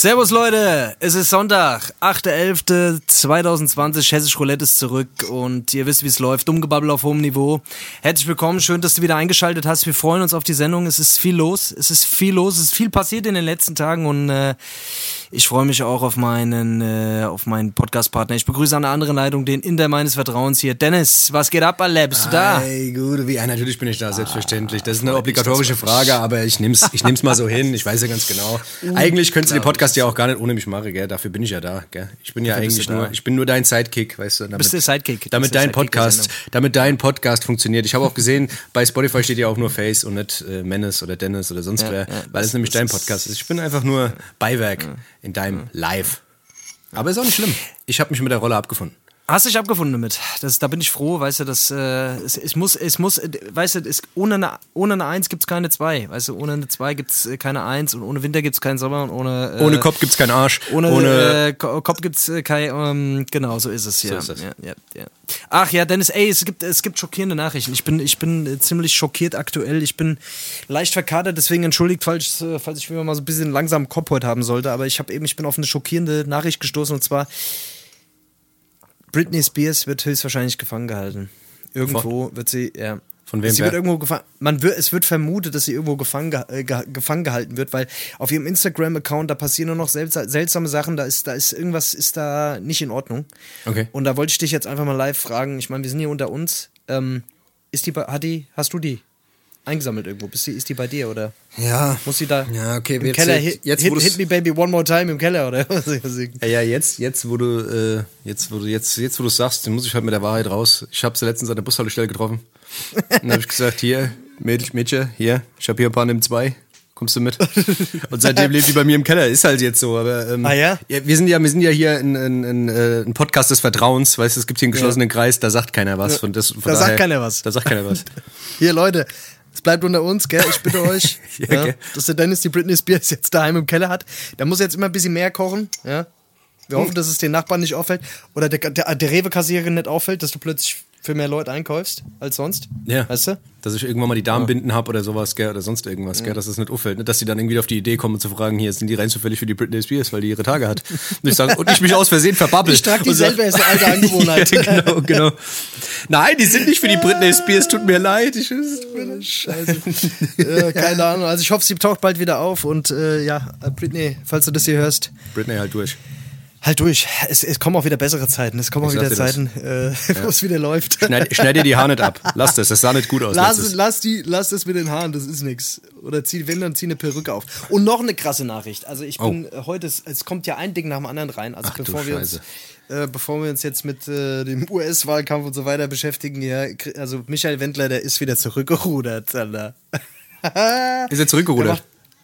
Servus Leute, es ist Sonntag, 8.11.2020, Hessisch Roulette ist zurück und ihr wisst, wie es läuft, Dummgebabbel auf hohem Niveau. Herzlich willkommen, schön, dass du wieder eingeschaltet hast, wir freuen uns auf die Sendung, es ist viel los, es ist viel los, es ist viel passiert in den letzten Tagen und äh, ich freue mich auch auf meinen, äh, auf meinen Podcast-Partner. Ich begrüße an der anderen Leitung den Inder meines Vertrauens hier. Dennis, was geht ab, Alle? Bist du da? Hey, gut, wie, ja, natürlich bin ich da, selbstverständlich. Das ist eine obligatorische Frage, aber ich nehm's, ich nehm's mal so hin. Ich weiß ja ganz genau. Eigentlich könntest du den Podcast ja auch gar nicht ohne mich machen, gell? Dafür bin ich ja da, gell? Ich bin ja Dafür eigentlich du nur, ich bin nur dein Sidekick, weißt du? Damit, Bist der Sidekick. Du Damit dein Sidekick Podcast, damit dein Podcast funktioniert. Ich habe auch gesehen, bei Spotify steht ja auch nur Face und nicht äh, Menace oder Dennis oder sonst Ja, wer, ja, weil es nämlich dein Podcast ist. Ich bin einfach nur Beiwerk in deinem Live. Aber ist auch nicht schlimm. Ich habe mich mit der Rolle abgefunden. Hast dich abgefunden damit. Das, da bin ich froh, weißt du, dass äh, es, es muss, es muss, weißt du, es, ohne eine, ohne eine Eins gibt's keine zwei. Weißt du, ohne eine zwei gibt's äh, keine Eins und ohne Winter gibt's keinen Sommer und ohne äh, Ohne Kopf gibt's keinen Arsch. Ohne, Ohne äh, Ko- Kopf gibt's äh, kein, ähm, genau, so ist es, ja. ist es. Ja, ja, ja. Ach ja, Dennis, ey, es gibt, es gibt schockierende Nachrichten. Ich bin, ich bin äh, ziemlich schockiert aktuell. Ich bin leicht verkatert, deswegen entschuldigt, falls, äh, falls ich wieder mal so ein bisschen langsam Kopf heute haben sollte. Aber ich habe eben, ich bin auf eine schockierende Nachricht gestoßen und zwar Britney Spears wird höchstwahrscheinlich gefangen gehalten. Irgendwo wird sie, ja. Von wem Sie wird irgendwo gefangen. Man wird, es wird vermutet, dass sie irgendwo gefangen, ge äh, ge gefangen gehalten wird, weil auf ihrem Instagram-Account da passieren nur noch seltsa seltsame Sachen. Da ist, da ist irgendwas ist da nicht in Ordnung. Okay. Und da wollte ich dich jetzt einfach mal live fragen. Ich meine, wir sind hier unter uns. Ähm, ist die, hat die, hast du die eingesammelt irgendwo? Bist die, ist die bei dir oder Ja. muss sie da Ja, okay, im jetzt- Keller hit, jetzt, hit, hit me baby one more time im Keller oder was? Ja, ja, jetzt, jetzt, wo du, äh, jetzt, wo du, jetzt, jetzt, wo du sagst, muss ich halt mit der Wahrheit raus. Ich habe sie letztens an der Bushaltestelle getroffen. Dann habe ich gesagt, hier, Mädel, Mädchen, hier, ich habe hier ein paar nimm zwei. Kommst du mit? Und seitdem lebt die bei mir im Keller. Ist halt jetzt so. Aber ähm, Ah, ja? wir sind ja, wir sind ja hier ein, ein, ein, äh, ein Podcast des Vertrauens. Weißt du, es gibt hier einen geschlossenen Kreis. Da sagt keiner was. Von das, Da sagt keiner was. Da sagt keiner was. Hier, Leute, es bleibt unter uns, gell? Ich bitte euch, Ja, ja, dass der Dennis die Britney Spears jetzt daheim im Keller hat. Der muss jetzt immer ein bisschen mehr kochen, ja? Wir Hm. hoffen, dass es den Nachbarn nicht auffällt oder der, der, der Rewe-Kassiererin nicht auffällt, dass du plötzlich für mehr Leute einkaufst als sonst. Ja. Weißt du? Dass ich irgendwann mal die Darmbinden hab oder sowas, gell, oder sonst irgendwas, gell, dass es nicht auffällt. Nicht, dass die dann irgendwie auf die Idee kommen zu fragen, hier sind die rein zufällig für die Britney Spears, weil die ihre Tage hat. Und ich sag, und ich mich aus Versehen verbabbel. Ich trag die selber, ist eine alte Angewohnheit. ja, genau, genau. Nein, die sind nicht für die Britney Spears, tut mir leid. Ich, Scheiße. äh, keine Ahnung. Also ich hoffe, sie taucht bald wieder auf und äh, ja, Britney, falls du das hier hörst, Britney halt durch. Halt durch. Es, es kommen auch wieder bessere Zeiten. Es kommen auch Ich wieder dir das. Zeiten, äh, wo es wieder läuft. Schneid, schneid dir die Haare nicht ab. Lass das, das sah nicht gut aus. Lass, letztes. lass, die, lass das mit den Haaren, das ist nix. Oder zieh, wenn, dann zieh eine Perücke auf. Und noch eine krasse Nachricht. Also ich bin äh, heute, es, es kommt ja ein Ding nach dem anderen rein. Also Oh. Ach du bevor wir uns, äh, bevor wir uns jetzt mit äh, dem US-Wahlkampf und so weiter beschäftigen, ja, also Michael Wendler, der ist wieder zurückgerudert, Alter. Ist er zurückgerudert?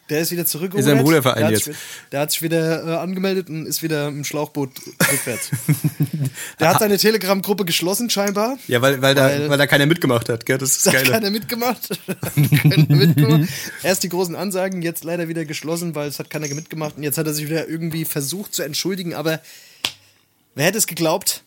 Der, ist wieder zurückgerudert. Ist er im Ruderverein der hat jetzt? Sich, der hat sich wieder äh, angemeldet und ist wieder im Schlauchboot rückwärts. der hat seine Telegram-Gruppe geschlossen scheinbar. Ja, weil, weil, da, Weil- weil da keiner mitgemacht hat, gell? Das ist Da hat geil. keiner mitgemacht. keiner mitgemacht. Erst die großen Ansagen, jetzt leider wieder geschlossen, weil es hat keiner mitgemacht. Und jetzt hat er sich wieder irgendwie versucht zu entschuldigen, aber wer hätte es geglaubt?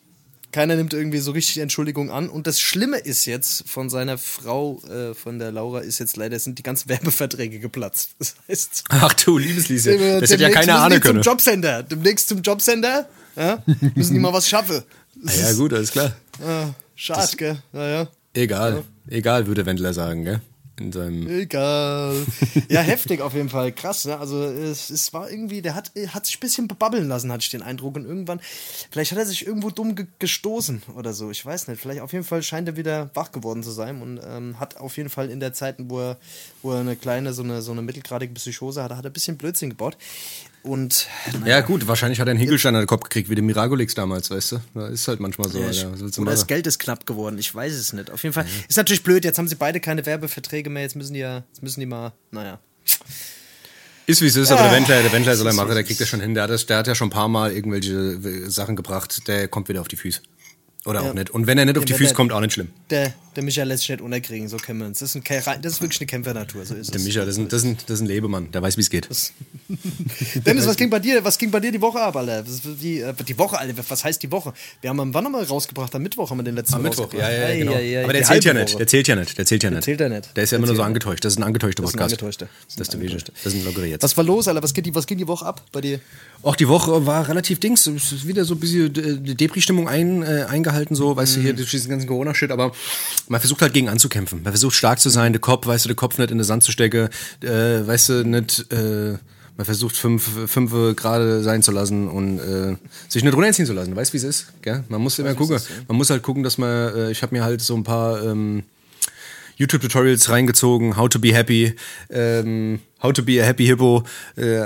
Keiner nimmt irgendwie so richtig Entschuldigung an. Und das Schlimme ist jetzt, von seiner Frau, äh, von der Laura, ist jetzt leider, sind die ganzen Werbeverträge geplatzt. Das heißt, Ach du, Liebesliese. Das hätte ja ahnen die können. zum Jobcenter. Demnächst zum Jobcenter. Ja? Müssen die mal was schaffen. Ah, ja, gut, alles klar. Ah, schade, gell? Naja. Egal. Egal, würde Wendler sagen, gell? In seinem. Egal. Ja, heftig auf jeden Fall. Krass, ne? Also es, es war irgendwie, der hat, hat sich ein bisschen bebabbeln lassen, hatte ich den Eindruck. Und irgendwann, vielleicht hat er sich irgendwo dumm ge gestoßen oder so. Ich weiß nicht. Vielleicht auf jeden Fall scheint er wieder wach geworden zu sein und ähm, hat auf jeden Fall in der Zeit, wo er, wo er eine kleine, so eine, so eine mittelgradige Psychose hatte, hat er ein bisschen Blödsinn gebaut. Und Ja, gut, wahrscheinlich hat er einen Hinkelstein an den Kopf gekriegt, wie der Miragolix damals, weißt du? Da ist halt manchmal so, Ja, du Oder das? Geld ist knapp geworden. Ich weiß es nicht. Auf jeden Fall. Ist natürlich blöd. Jetzt haben sie beide keine Werbeverträge mehr. Jetzt müssen die ja, jetzt müssen die mal, naja. Ist wie es ist, aber Ah. der Wendler, der Wendler soll er machen, der kriegt das schon hin. Der hat, das, der hat ja schon ein paar Mal irgendwelche äh, Sachen gebracht, der kommt wieder auf die Füße. Oder Ja. auch nicht. Und wenn er nicht auf die Füße der- kommt, auch nicht schlimm. Der, der Michael lässt sich nicht unterkriegen, so kennen wir uns. Das ist, ein, das ist wirklich eine Kämpfernatur, so ist Der es. Micha, das ist, ein, das, ist ein, das ist ein Lebemann, der weiß, wie es geht. Dennis, was ging bei dir? Was ging bei dir die Woche ab, Alter? Die, äh, die Woche, Alter, was heißt die Woche? Wir haben am wann wir rausgebracht? Am Mittwoch haben wir den letzten Am Mittwoch, ja, ja, Ei, genau. ei, ei, Aber der zählt ja nicht, Woche. der zählt ja nicht, der zählt ja nicht. zählt er nicht. Der ist ja immer Der nur so angetäuscht. Das ist ein angetäuschter Das ist ein Podcast. angetäuschter. Das ist der. Das ist ein Lockere jetzt. Was war los, Alter? Was, geht die, was ging die Woche ab bei dir? Auch die Woche war relativ dings. Es ist wieder so ein bisschen äh, Depri-Stimmung ein, äh, eingehalten, so, weißt du, hier durch diesen ganzen Corona-Shit. Aber man versucht halt gegen anzukämpfen. Man versucht stark zu sein, der Kopf, weißt du, der Kopf nicht in den Sand zu stecken, äh, weißt du, nicht, äh, man versucht fünf, fünf gerade sein zu lassen und äh, sich nicht runterziehen zu lassen. Weißt du, wie es ist? Gell? Man muss immer gucken. Man muss halt gucken, dass man, äh, ich habe mir halt so ein paar ähm, YouTube-Tutorials reingezogen, how to be happy, ähm, how to be a happy hippo, äh,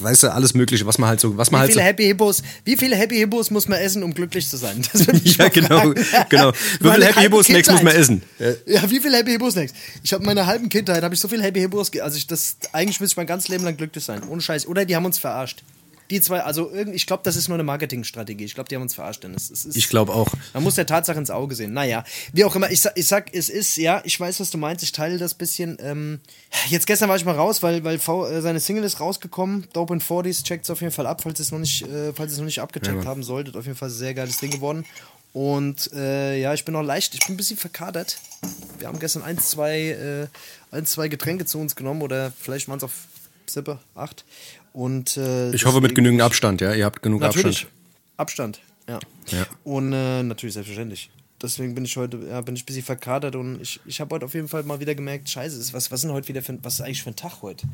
weißt du, alles mögliche, was man halt so, was man Wie halt so, viele Happy Hippos, wie viele Happy Hippos muss man essen, um glücklich zu sein? Das würde mich ja genau, genau. Wie viele Happy Hippo Snacks muss man essen? Ja, wie viele Happy Hippo Snacks? Ich habe in meiner halben Kindheit habe ich so viele Happy Hippos, also ich das eigentlich müsste ich mein ganzes Leben lang glücklich sein, ohne Scheiß. Oder die haben uns verarscht. Die zwei, also ich glaube, das ist nur eine Marketingstrategie. Ich glaube, die haben uns verarscht, Dennis. Es ist, Ich glaube auch. Man muss der Tatsache ins Auge sehen. Naja, wie auch immer, ich sag, ich sag, es ist, ja, ich weiß, was du meinst, ich teile das bisschen. Ähm, jetzt gestern war ich mal raus, weil, weil v, äh, seine Single ist rausgekommen. Dope in 40s, checkt es auf jeden Fall ab, falls ihr es noch nicht, äh, falls es noch nicht abgecheckt haben solltet. Auf jeden Fall sehr geiles Ding geworden. Und äh, ja, ich bin noch leicht, ich bin ein bisschen verkadert. Wir haben gestern ein, zwei, äh, ein, zwei Getränke zu uns genommen oder vielleicht waren es auf Sippe, acht. Und, äh, Ich hoffe mit genügend Abstand, ja. Ihr habt genug Natürlich. Abstand. Abstand, ja. Ja. Und äh, natürlich, selbstverständlich. Deswegen bin ich heute, ja, bin ich ein bisschen verkadert und ich, ich habe heute auf jeden Fall mal wieder gemerkt, scheiße, ist- was, was, sind heute wieder für, was ist eigentlich für ein Tag heute?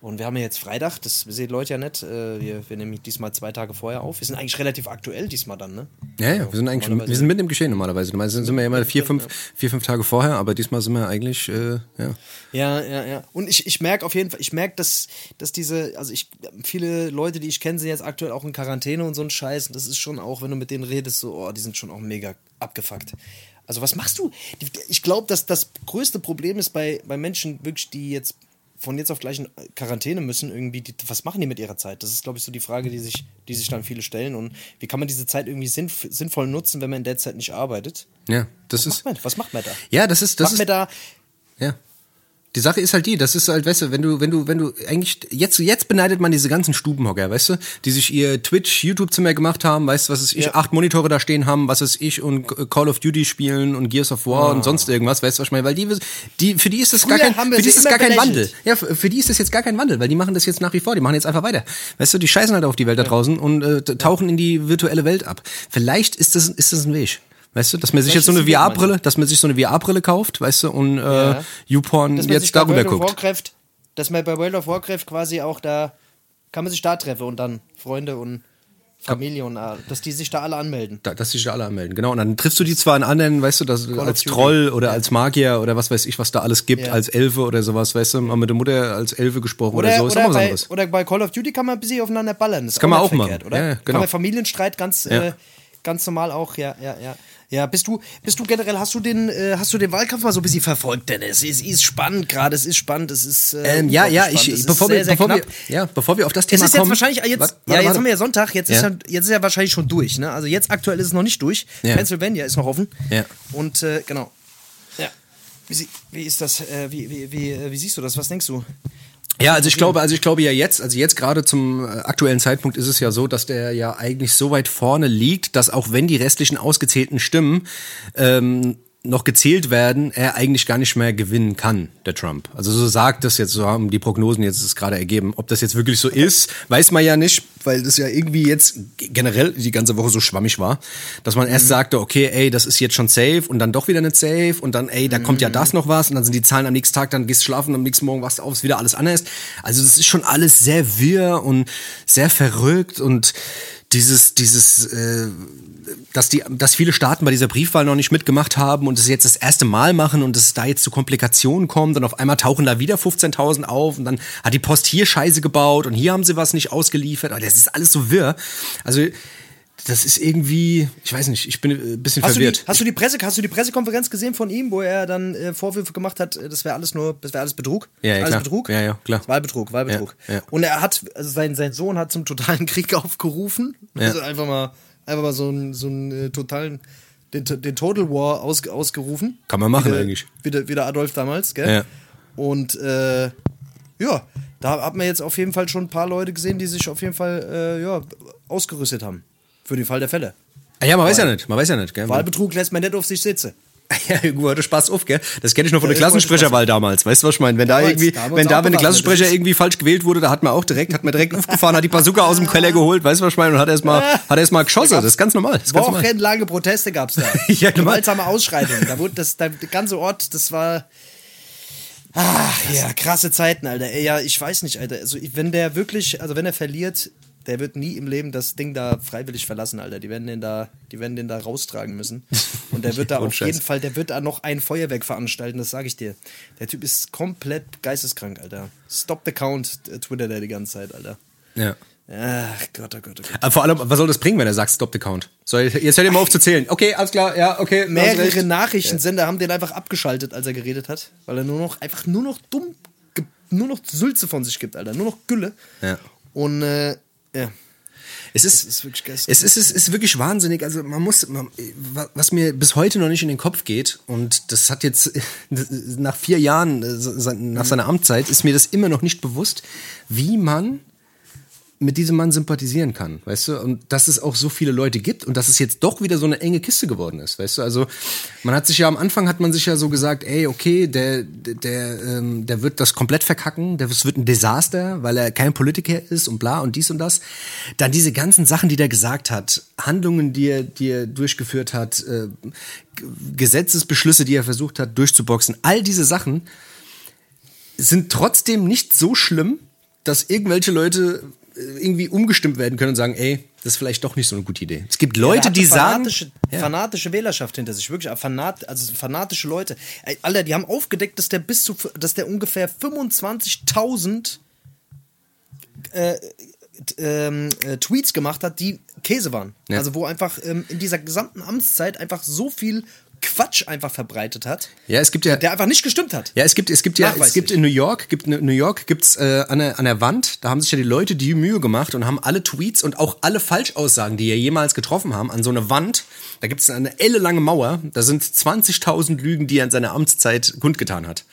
Und wir haben ja jetzt Freitag, das sehen Leute ja nicht. Äh, wir, wir nehmen diesmal zwei Tage vorher auf. Wir sind eigentlich relativ aktuell diesmal dann, ne? Ja, ja, wir sind eigentlich, wir sind mitten im Geschehen normalerweise. Normalerweise sind wir ja immer vier, fünf, vier, fünf Tage vorher, aber diesmal sind wir eigentlich, äh, ja. Ja, ja, ja. Und ich, ich merke auf jeden Fall, ich merke, dass, dass diese, also ich, viele Leute, die ich kenne, sind jetzt aktuell auch in Quarantäne und so ein Scheiß. Und das ist schon auch, wenn du mit denen redest, so, oh, die sind schon auch mega abgefuckt. Also was machst du? Ich glaube, dass das größte Problem ist bei, bei Menschen wirklich, die jetzt von jetzt auf gleich in Quarantäne müssen, irgendwie, die, was machen die mit ihrer Zeit? Das ist, glaube ich, so die Frage, die sich, die sich dann viele stellen. Und wie kann man diese Zeit irgendwie sinnf sinnvoll nutzen, wenn man in der Zeit nicht arbeitet? Ja, das Was ist, macht man, was macht man da? ja, das ist, das macht man ist, da ja. Die Sache ist halt die, das ist halt, weißt du, wenn du, wenn du, wenn du eigentlich, jetzt, jetzt beneidet man diese ganzen Stubenhocker, weißt du, die sich ihr Twitch, YouTube-Zimmer gemacht haben, weißt du, was ist ich, Ja. acht Monitore da stehen haben, was ist ich und Call of Duty spielen und Gears of War und sonst irgendwas, weißt du, was ich meine, weil die, die, für die ist das gar Früher kein, haben wir für die ist das gar kein. Wandel. Ja, für, für die ist das jetzt gar kein Wandel, weil die machen das jetzt nach wie vor, die machen jetzt einfach weiter. Weißt du, die scheißen halt auf die Welt da draußen und äh, tauchen in die virtuelle Welt ab. Vielleicht ist das, ist das ein Weg. Weißt du, dass man sich jetzt so eine VR-Brille, dass man sich so eine VR-Brille kauft, weißt du, und äh, Ja. YouPorn jetzt darüber World of guckt. Warcraft, dass man bei World of Warcraft quasi auch da kann man sich da treffen und dann Freunde und Familie und äh, dass die sich da alle anmelden. Da, dass sich da alle anmelden, genau. Und dann triffst du die zwar in anderen, weißt du, das, als. Troll oder als Magier oder was weiß ich, was da alles gibt, Ja. als Elfe oder sowas, weißt du, mal mit der Mutter als Elfe gesprochen oder, so, ist auch oder, was bei, anderes. oder bei Call of Duty kann man ein bisschen aufeinander ballern. Das, ist kann man auch machen. verkehrt, Oder? Ja, ja, Kann genau. man Familienstreit ganz, Ja. äh, ganz normal auch, ja, ja, ja. Ja, bist du, bist du generell, hast du den, äh, hast du den Wahlkampf mal so ein bisschen verfolgt, Dennis? Es ist spannend gerade, es ist spannend, es ist. Äh, Ähm, ja, ja, spannend. ich, Es bevor, sehr, wir, sehr bevor, wir, ja, bevor wir auf das Es Thema ist jetzt kommen. wahrscheinlich, jetzt, Warte, ja, jetzt warte. haben wir ja Sonntag, jetzt, ist Ja. ja, jetzt ist ja wahrscheinlich schon durch, ne? Also jetzt aktuell ist es noch nicht durch. Ja. Pennsylvania ist noch offen. Ja. Und äh, genau. Ja. Wie, wie ist das, äh, wie, wie, wie, äh, wie siehst du das? Was denkst du? Ja, also ich glaube, also ich glaube ja jetzt, also jetzt gerade zum äh, aktuellen Zeitpunkt ist es ja so, dass der ja eigentlich so weit vorne liegt, dass auch wenn die restlichen ausgezählten Stimmen ähm, noch gezählt werden, er eigentlich gar nicht mehr gewinnen kann, der Trump. Also so sagt das jetzt, so haben die Prognosen jetzt es gerade ergeben. Ob das jetzt wirklich so ist, weiß man ja nicht, weil das ja irgendwie jetzt generell die ganze Woche so schwammig war, dass man erst sagte, okay, ey, das ist jetzt schon safe und dann doch wieder nicht safe und dann, ey, da kommt ja das noch was und dann sind die Zahlen am nächsten Tag, dann gehst du schlafen, am nächsten Morgen wachst du auf, ist wieder alles anders. Also das ist schon alles sehr wirr und sehr verrückt und dieses, dieses, äh, dass die, dass viele Staaten bei dieser Briefwahl noch nicht mitgemacht haben und es jetzt das erste Mal machen und es da jetzt zu Komplikationen kommt und auf einmal tauchen da wieder 15.000 auf und dann hat die Post hier Scheiße gebaut und hier haben sie was nicht ausgeliefert. Aber das ist alles so wirr. Also das ist irgendwie, ich weiß nicht, ich bin äh, ein bisschen Hast du, die, verwirrt. hast, du die Presse, hast du die Pressekonferenz gesehen von ihm, wo er dann äh, Vorwürfe gemacht hat, das wäre alles nur, das wäre alles Betrug? Ja, ja, alles klar. Betrug? Ja, ja, klar. Wahlbetrug, Wahlbetrug. Ja, ja. Und er hat, also sein, sein Sohn hat zum totalen Krieg aufgerufen. Also einfach mal, Einfach mal so einen, so einen äh, totalen, den, den Total War aus, ausgerufen. Kann man machen Wie der- eigentlich. Wie der, wie der Adolf damals, gell? Ja. Und äh, ja, da hat man jetzt auf jeden Fall schon ein paar Leute gesehen, die sich auf jeden Fall äh, ja, ausgerüstet haben. Für den Fall der Fälle. Ah, ja, man weiß ja nicht, man weiß ja nicht, gell? Wahlbetrug lässt man nicht auf sich sitzen. Ja, Hugo hatte Spaß auf, gell? Das kenne ich noch von der Ja, hatte Klassensprecherwahl damals. Weißt du, was ich meine? Wenn da Damals, irgendwie, da wenn da, wenn der. Klassensprecher ist- irgendwie falsch gewählt wurde, da hat man auch direkt, hat man direkt aufgefahren, hat die Bazooka aus dem Keller geholt, weißt du, was ich meine? Und hat erstmal, hat erstmal geschossen. Das ist ganz normal. Das. Wochenlange Proteste gab es da. Ja, normal. Gewaltsame Ausschreitungen. Da wurde das, da, der ganze Ort, das war. Ach ja, krasse Zeiten, Alter. Ja, ich weiß nicht, Alter. Also, wenn der wirklich, also wenn er verliert, der wird nie im Leben das Ding da freiwillig verlassen, Alter. Die werden den da, die werden den da raustragen müssen. Und der wird da auf jeden Fall, der wird da noch ein Feuerwerk veranstalten, das sage ich dir. Der Typ ist komplett geisteskrank, Alter. Stop the count, äh, twittert er die ganze Zeit, Alter. Ja. Ach Gott, oh Gott, oh Gott. Aber vor allem, was soll das bringen, wenn er sagt, stop the count? Soll, jetzt hört ihr mal auf zu zählen. Okay, alles klar, ja, okay. Mehrere. Nachrichtensender haben den einfach abgeschaltet, als er geredet hat, weil er nur noch einfach nur noch dumm, nur noch Sülze von sich gibt, Alter, nur noch Gülle. Ja. Und äh, ja, Es ist, ist wirklich es ist, es ist wirklich wahnsinnig. Also man muss, man, was mir bis heute noch nicht in den Kopf geht und das hat jetzt nach vier Jahren äh, nach seiner Amtszeit ist mir das immer noch nicht bewusst, wie man mit diesem Mann sympathisieren kann, weißt du? Und dass es auch so viele Leute gibt und dass es jetzt doch wieder so eine enge Kiste geworden ist, weißt du? Also man hat sich ja am Anfang hat man sich ja so gesagt, ey, okay, der der ähm, der wird das komplett verkacken, der wird ein Desaster, weil er kein Politiker ist und bla und dies und das. Dann diese ganzen Sachen, die der gesagt hat, Handlungen, die er die er durchgeführt hat, äh, Gesetzesbeschlüsse, die er versucht hat durchzuboxen, all diese Sachen sind trotzdem nicht so schlimm, dass irgendwelche Leute irgendwie umgestimmt werden können und sagen, ey, das ist vielleicht doch nicht so eine gute Idee. Es gibt Leute, hat die eine sagen, fanatische, Ja. fanatische Wählerschaft hinter sich, wirklich, fanat, also fanatische Leute. Ey, Alter, die haben aufgedeckt, dass der bis zu, dass der ungefähr 25.000 äh, ähm, äh, Tweets gemacht hat, die Käse waren. Ja. Also wo einfach ähm, in dieser gesamten Amtszeit einfach so viel Quatsch einfach verbreitet hat, ja, es gibt ja, der einfach nicht gestimmt hat. Ja, es gibt, es gibt ja, es gibt in New York, gibt in New York gibt's äh, an, der, an der Wand, da haben sich ja die Leute die Mühe gemacht und haben alle Tweets und auch alle Falschaussagen, die er jemals getroffen haben, an so eine Wand. Da gibt's eine ellenlange Mauer. Da sind 20.000 Lügen, die er in seiner Amtszeit kundgetan hat.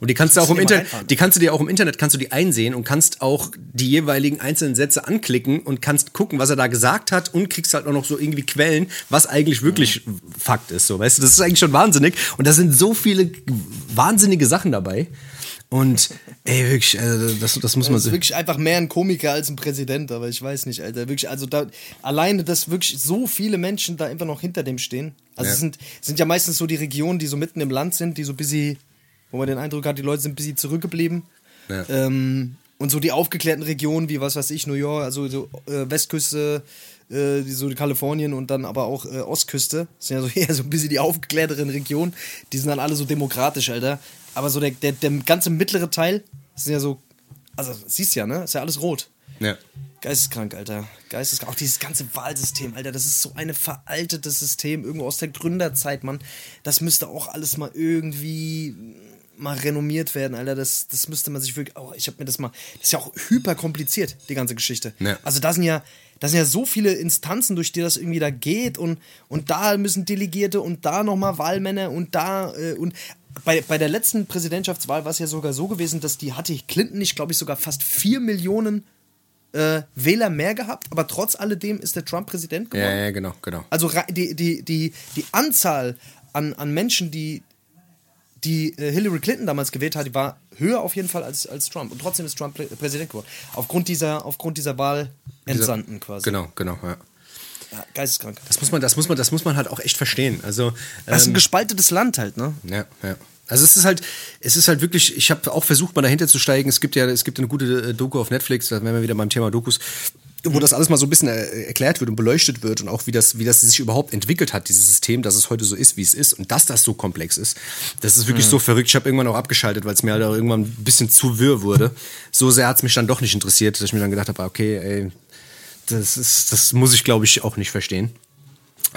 Und die kannst du auch im Internet, die kannst du dir auch im Internet kannst du die einsehen und kannst auch die jeweiligen einzelnen Sätze anklicken und kannst gucken, was er da gesagt hat und kriegst halt auch noch so irgendwie Quellen, was eigentlich wirklich Fakt ist. So, weißt du, das ist eigentlich schon wahnsinnig. Und da sind so viele wahnsinnige Sachen dabei. Und ey, wirklich, also das, das muss man Das ist sich. wirklich einfach mehr ein Komiker als ein Präsident, aber ich weiß nicht, Alter. Wirklich, also da alleine, dass wirklich so viele Menschen da einfach noch hinter dem stehen. Also Ja. es sind, sind ja meistens so die Regionen, die so mitten im Land sind, die so ein bisschen, wo man den Eindruck hat, die Leute sind ein bisschen zurückgeblieben. Ja. Ähm, und so die aufgeklärten Regionen, wie was weiß ich, New York, also so äh, Westküste, äh, die- so Kalifornien und dann aber auch äh, Ostküste, das sind ja so eher so ein bisschen die aufgeklärteren Regionen, die sind dann alle so demokratisch, Alter. Aber so der, der, der ganze mittlere Teil, das sind ja so, also siehst ja, ne? Ist ja alles rot. Ja. Geisteskrank, Alter. Geisteskrank. Auch dieses ganze Wahlsystem, Alter. Das ist so ein veraltetes System, irgendwo aus der Gründerzeit, Mann. Das müsste auch alles mal irgendwie mal renommiert werden, Alter. Das, das müsste man sich wirklich. Oh, ich habe mir das mal. Das ist ja auch hyper kompliziert, die ganze Geschichte. Ja. Also da sind ja. Da sind ja so viele Instanzen, durch die das irgendwie da geht und, und da müssen Delegierte und da nochmal Wahlmänner und da äh, und bei, bei der letzten Präsidentschaftswahl war es ja sogar so gewesen, dass die hatte Clinton nicht, glaube ich, sogar fast vier Millionen äh, Wähler mehr gehabt, aber trotz alledem ist der Trump Präsident geworden. Ja, ja, genau, genau. Also die, die, die, die Anzahl an, an Menschen, die, die äh, Hillary Clinton damals gewählt hat, die war höher auf jeden Fall als, als Trump. Und trotzdem ist Trump Prä Präsident geworden. Aufgrund dieser, aufgrund dieser Wahl entsandten quasi. Genau, genau, ja. Ja, geisteskrank. Das muss man, das muss man, das muss man halt auch echt verstehen. Also, Das ist ein ähm, gespaltetes Land halt, ne? Ja, ja. Also es ist halt, es ist halt wirklich, ich habe auch versucht, mal dahinter zu steigen. Es gibt ja, es gibt eine gute äh, Doku auf Netflix, da wären wir wieder beim Thema Dokus, wo das alles mal so ein bisschen äh, erklärt wird und beleuchtet wird und auch wie das, wie das sich überhaupt entwickelt hat, dieses System, dass es heute so ist, wie es ist und dass das so komplex ist. Das ist wirklich so verrückt. Ich habe irgendwann auch abgeschaltet, weil es mir halt auch irgendwann ein bisschen zu wirr wurde. So sehr hat es mich dann doch nicht interessiert, dass ich mir dann gedacht habe, ah, okay, ey, das ist, das muss ich, glaube ich, auch nicht verstehen.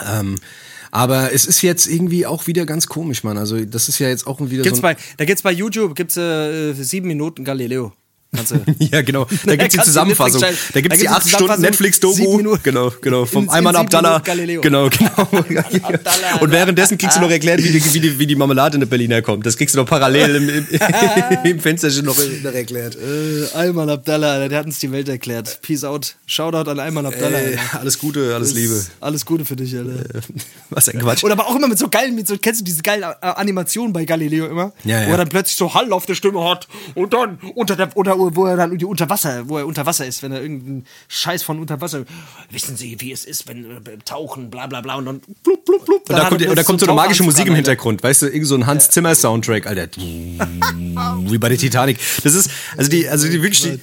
Ähm, aber es ist jetzt irgendwie auch wieder ganz komisch, Mann. Also das ist ja jetzt auch wieder Gibt's so. bei, da gibt's bei YouTube gibt's, äh, sieben Minuten Galileo. Ja, genau. Da gibt's die kannst du Zusammenfassung. Da gibt's da die gibt's 8 die Stunden Netflix-Doku. Genau, genau. Vom Ayman Abdallah. Minuten. Genau, genau. Abdallah. Und währenddessen kriegst du noch erklärt, wie die, wie die, wie die Marmelade in der Berliner kommt. Das kriegst du noch parallel im, im, im Fensterchen noch, noch erklärt. Äh, Ayman Abdallah, der hat uns die Welt erklärt. Peace out. Shoutout an Ayman Abdallah. Ey, alles Gute, alles Liebe. Alles Gute für dich, Alter. Was ein Quatsch. Oder aber auch immer mit so geilen, mit so, kennst du diese geilen äh, Animationen bei Galileo immer? Ja, ja. Wo er dann plötzlich so Hall auf der Stimme hat und dann unter der, oder wo er dann irgendwie unter Wasser, wo er unter Wasser ist, wenn er irgendeinen Scheiß von unter Wasser, wissen Sie, wie es ist, wenn äh, tauchen, bla bla bla und dann blub, blub, blub. Und da kommt, und da kommt so eine magische Musik im Hintergrund, weißt du, irgend so ein Hans Zimmer Soundtrack, Alter. Wie bei der Titanic. Das ist, also die, also die wirklich, die,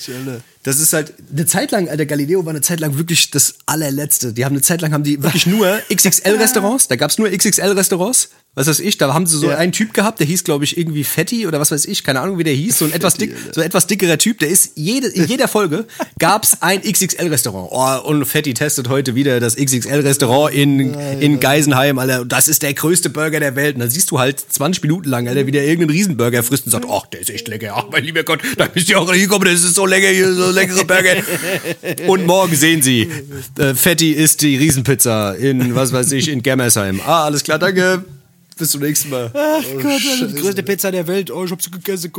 das ist halt, eine Zeit lang, Alter, Galileo war eine Zeit lang wirklich das allerletzte. Die haben eine Zeit lang, haben die wirklich nur XXL-Restaurants, da gab's nur XXL-Restaurants. Was weiß ich, da haben sie so Ja. einen Typ gehabt, der hieß, glaube ich, irgendwie Fetti oder was weiß ich, keine Ahnung, wie der hieß, so ein etwas dick, so ein etwas dickerer Typ, der ist jede, in jeder Folge gab's ein XXL-Restaurant. Oh, und Fetti testet heute wieder das XXL-Restaurant in, in Geisenheim, Alter. Das ist der größte Burger der Welt. Und dann siehst du halt 20 Minuten lang, Alter, wie der irgendeinen Riesenburger frisst und sagt, ach, der ist echt lecker. Ach, mein lieber Gott, da bist du auch hingekommen, das ist so lecker hier, so leckere Burger. Und morgen sehen Sie, äh, Fetti isst die Riesenpizza in, was weiß ich, in Gemmersheim. Ah, alles klar, danke. Bis zum nächsten Mal. Ach Gott, Alter, die größte Pizza der Welt. Oh, ich hab sie gegessen.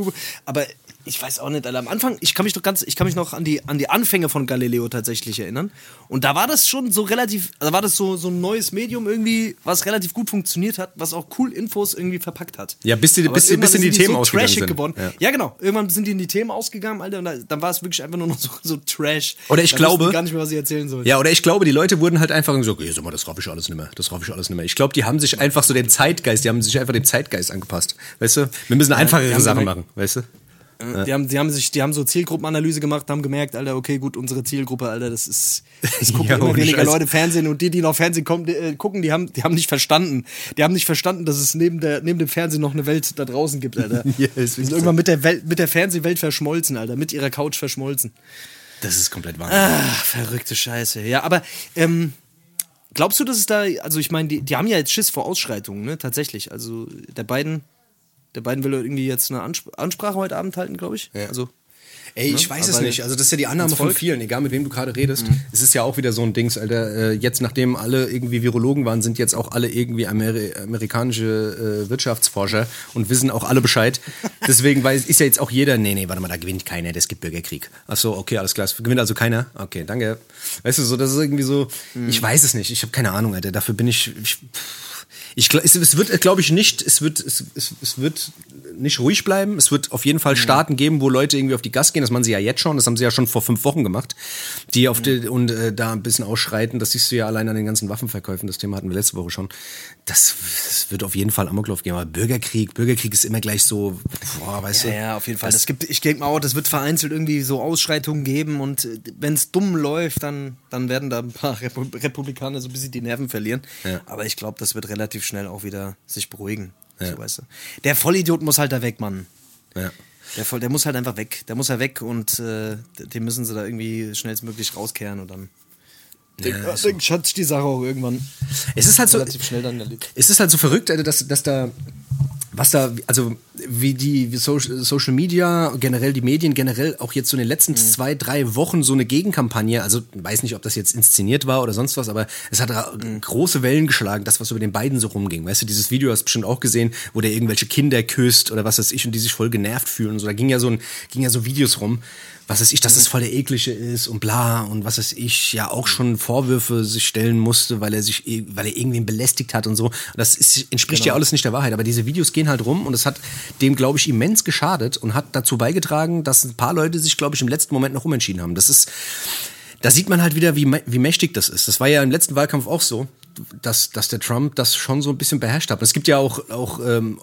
Aber ich weiß auch nicht, Alter. Am Anfang, ich kann mich noch ganz, ich kann mich noch an die, an die Anfänge von Galileo tatsächlich erinnern. Und da war das schon so relativ, da war das so, so ein neues Medium irgendwie, was relativ gut funktioniert hat, was auch cool Infos irgendwie verpackt hat. Ja, bis die- bis die- bis in die sind Themen so ausgegangen sind. geworden. Ja. Ja. genau. Irgendwann sind die in die Themen ausgegangen, Alter, und da, dann war es wirklich einfach nur noch so, so Trash. Oder ich da glaube- die gar nicht mehr, was sie erzählen sollen. Ja, oder ich glaube, die Leute wurden halt einfach so, okay, sag mal, das raff ich alles nicht mehr, das raff ich alles nicht mehr. Ich glaube, die haben sich einfach so dem Zeitgeist, die haben sich einfach dem Zeitgeist angepasst. Weißt du? Wir müssen einfachere haben Sachen machen, weißt du? Die haben, die haben sich, die haben so Zielgruppenanalyse gemacht, haben gemerkt, Alter, okay, gut, unsere Zielgruppe, Alter, das ist, das gucken Ja, immer weniger Scheiß. Leute Fernsehen und die, die noch Fernsehen kommen, die, äh, gucken, die haben, die haben nicht verstanden. Die haben nicht verstanden, dass es neben der, neben dem Fernsehen noch eine Welt da draußen gibt, Alter. Ja, die sind irgendwann mit der Welt, mit der Fernsehwelt verschmolzen, Alter, mit ihrer Couch verschmolzen. Das ist komplett Wahnsinn. Ach, verrückte Scheiße. Ja, aber ähm, glaubst du, dass es da, also ich meine, die, die haben ja jetzt Schiss vor Ausschreitungen, ne? Tatsächlich. Also der beiden, der beiden will irgendwie jetzt eine Ansp Ansprache heute Abend halten, glaube ich. Ja. Also Ey, ich weiß es Aber nicht. Also das ist ja die Annahme von vielen, egal mit wem du gerade redest. Es ist ja auch wieder so ein Dings, Alter. Äh, jetzt, nachdem alle irgendwie Virologen waren, sind jetzt auch alle irgendwie Ameri amerikanische äh, Wirtschaftsforscher und wissen auch alle Bescheid. Deswegen weiß, ist ja jetzt auch jeder, nee, nee, warte mal, da gewinnt keiner, das gibt Bürgerkrieg. Ach so, okay, alles klar. Es gewinnt also keiner? Okay, danke. Weißt du, so, das ist irgendwie so, ich weiß es nicht. Ich habe keine Ahnung, Alter. Dafür bin ich, ich ich, es, es wird, glaube ich, nicht, es wird, es, es, es wird nicht ruhig bleiben. Es wird auf jeden Fall Staaten geben, wo Leute irgendwie auf die Gas gehen. Das machen sie ja jetzt schon. Das haben sie ja schon vor fünf Wochen gemacht. Die auf die, und äh, da ein bisschen ausschreiten. Das siehst du ja allein an den ganzen Waffenverkäufen. Das Thema hatten wir letzte Woche schon. Das, das wird auf jeden Fall Amoklauf gehen. Aber Bürgerkrieg, Bürgerkrieg ist immer gleich so, boah, weißt Ja, du. ja, auf jeden Fall. Das gibt, ich denke mal auch, das wird vereinzelt irgendwie so Ausschreitungen geben und wenn es dumm läuft, dann, dann werden da ein paar Repu Republikaner so ein bisschen die Nerven verlieren. Ja. Aber ich glaube, das wird relativ schnell auch wieder sich beruhigen. Ja. So, weißt du. Der Vollidiot muss halt da weg, Mann. Ja. Der, Voll, der muss halt einfach weg. Der muss ja weg und äh, den müssen sie da irgendwie schnellstmöglich rauskehren und dann. Ja, denk, hat sich die Sache auch irgendwann Es ist halt so, relativ schnell dann erledigt. es ist halt so verrückt, Alter, dass, dass da, was da, also wie die wie Social, Social Media, generell die Medien, generell auch jetzt so in den letzten zwei, drei Wochen so eine Gegenkampagne, also weiß nicht, ob das jetzt inszeniert war oder sonst was, aber es hat ra- große Wellen geschlagen, das, was über den beiden so rumging. Weißt du, dieses Video hast du bestimmt auch gesehen, wo der irgendwelche Kinder küsst oder was weiß ich und die sich voll genervt fühlen und so. Da ging ja so ein, ging ja so Videos rum was weiß ich, dass das voll der eklige ist und bla und was weiß ich, ja auch schon Vorwürfe sich stellen musste, weil er sich, eh- weil er irgendwen belästigt hat und so. Das ist, entspricht ja alles nicht der Wahrheit, aber diese Videos gehen halt rum und es hat dem, glaube ich, immens geschadet und hat dazu beigetragen, dass ein paar Leute sich, glaube ich, im letzten Moment noch umentschieden haben. Das ist, da sieht man halt wieder, wie, wie mächtig das ist. Das war ja im letzten Wahlkampf auch so, dass, dass der Trump das schon so ein bisschen beherrscht hat. Und es gibt ja auch, auch ähm,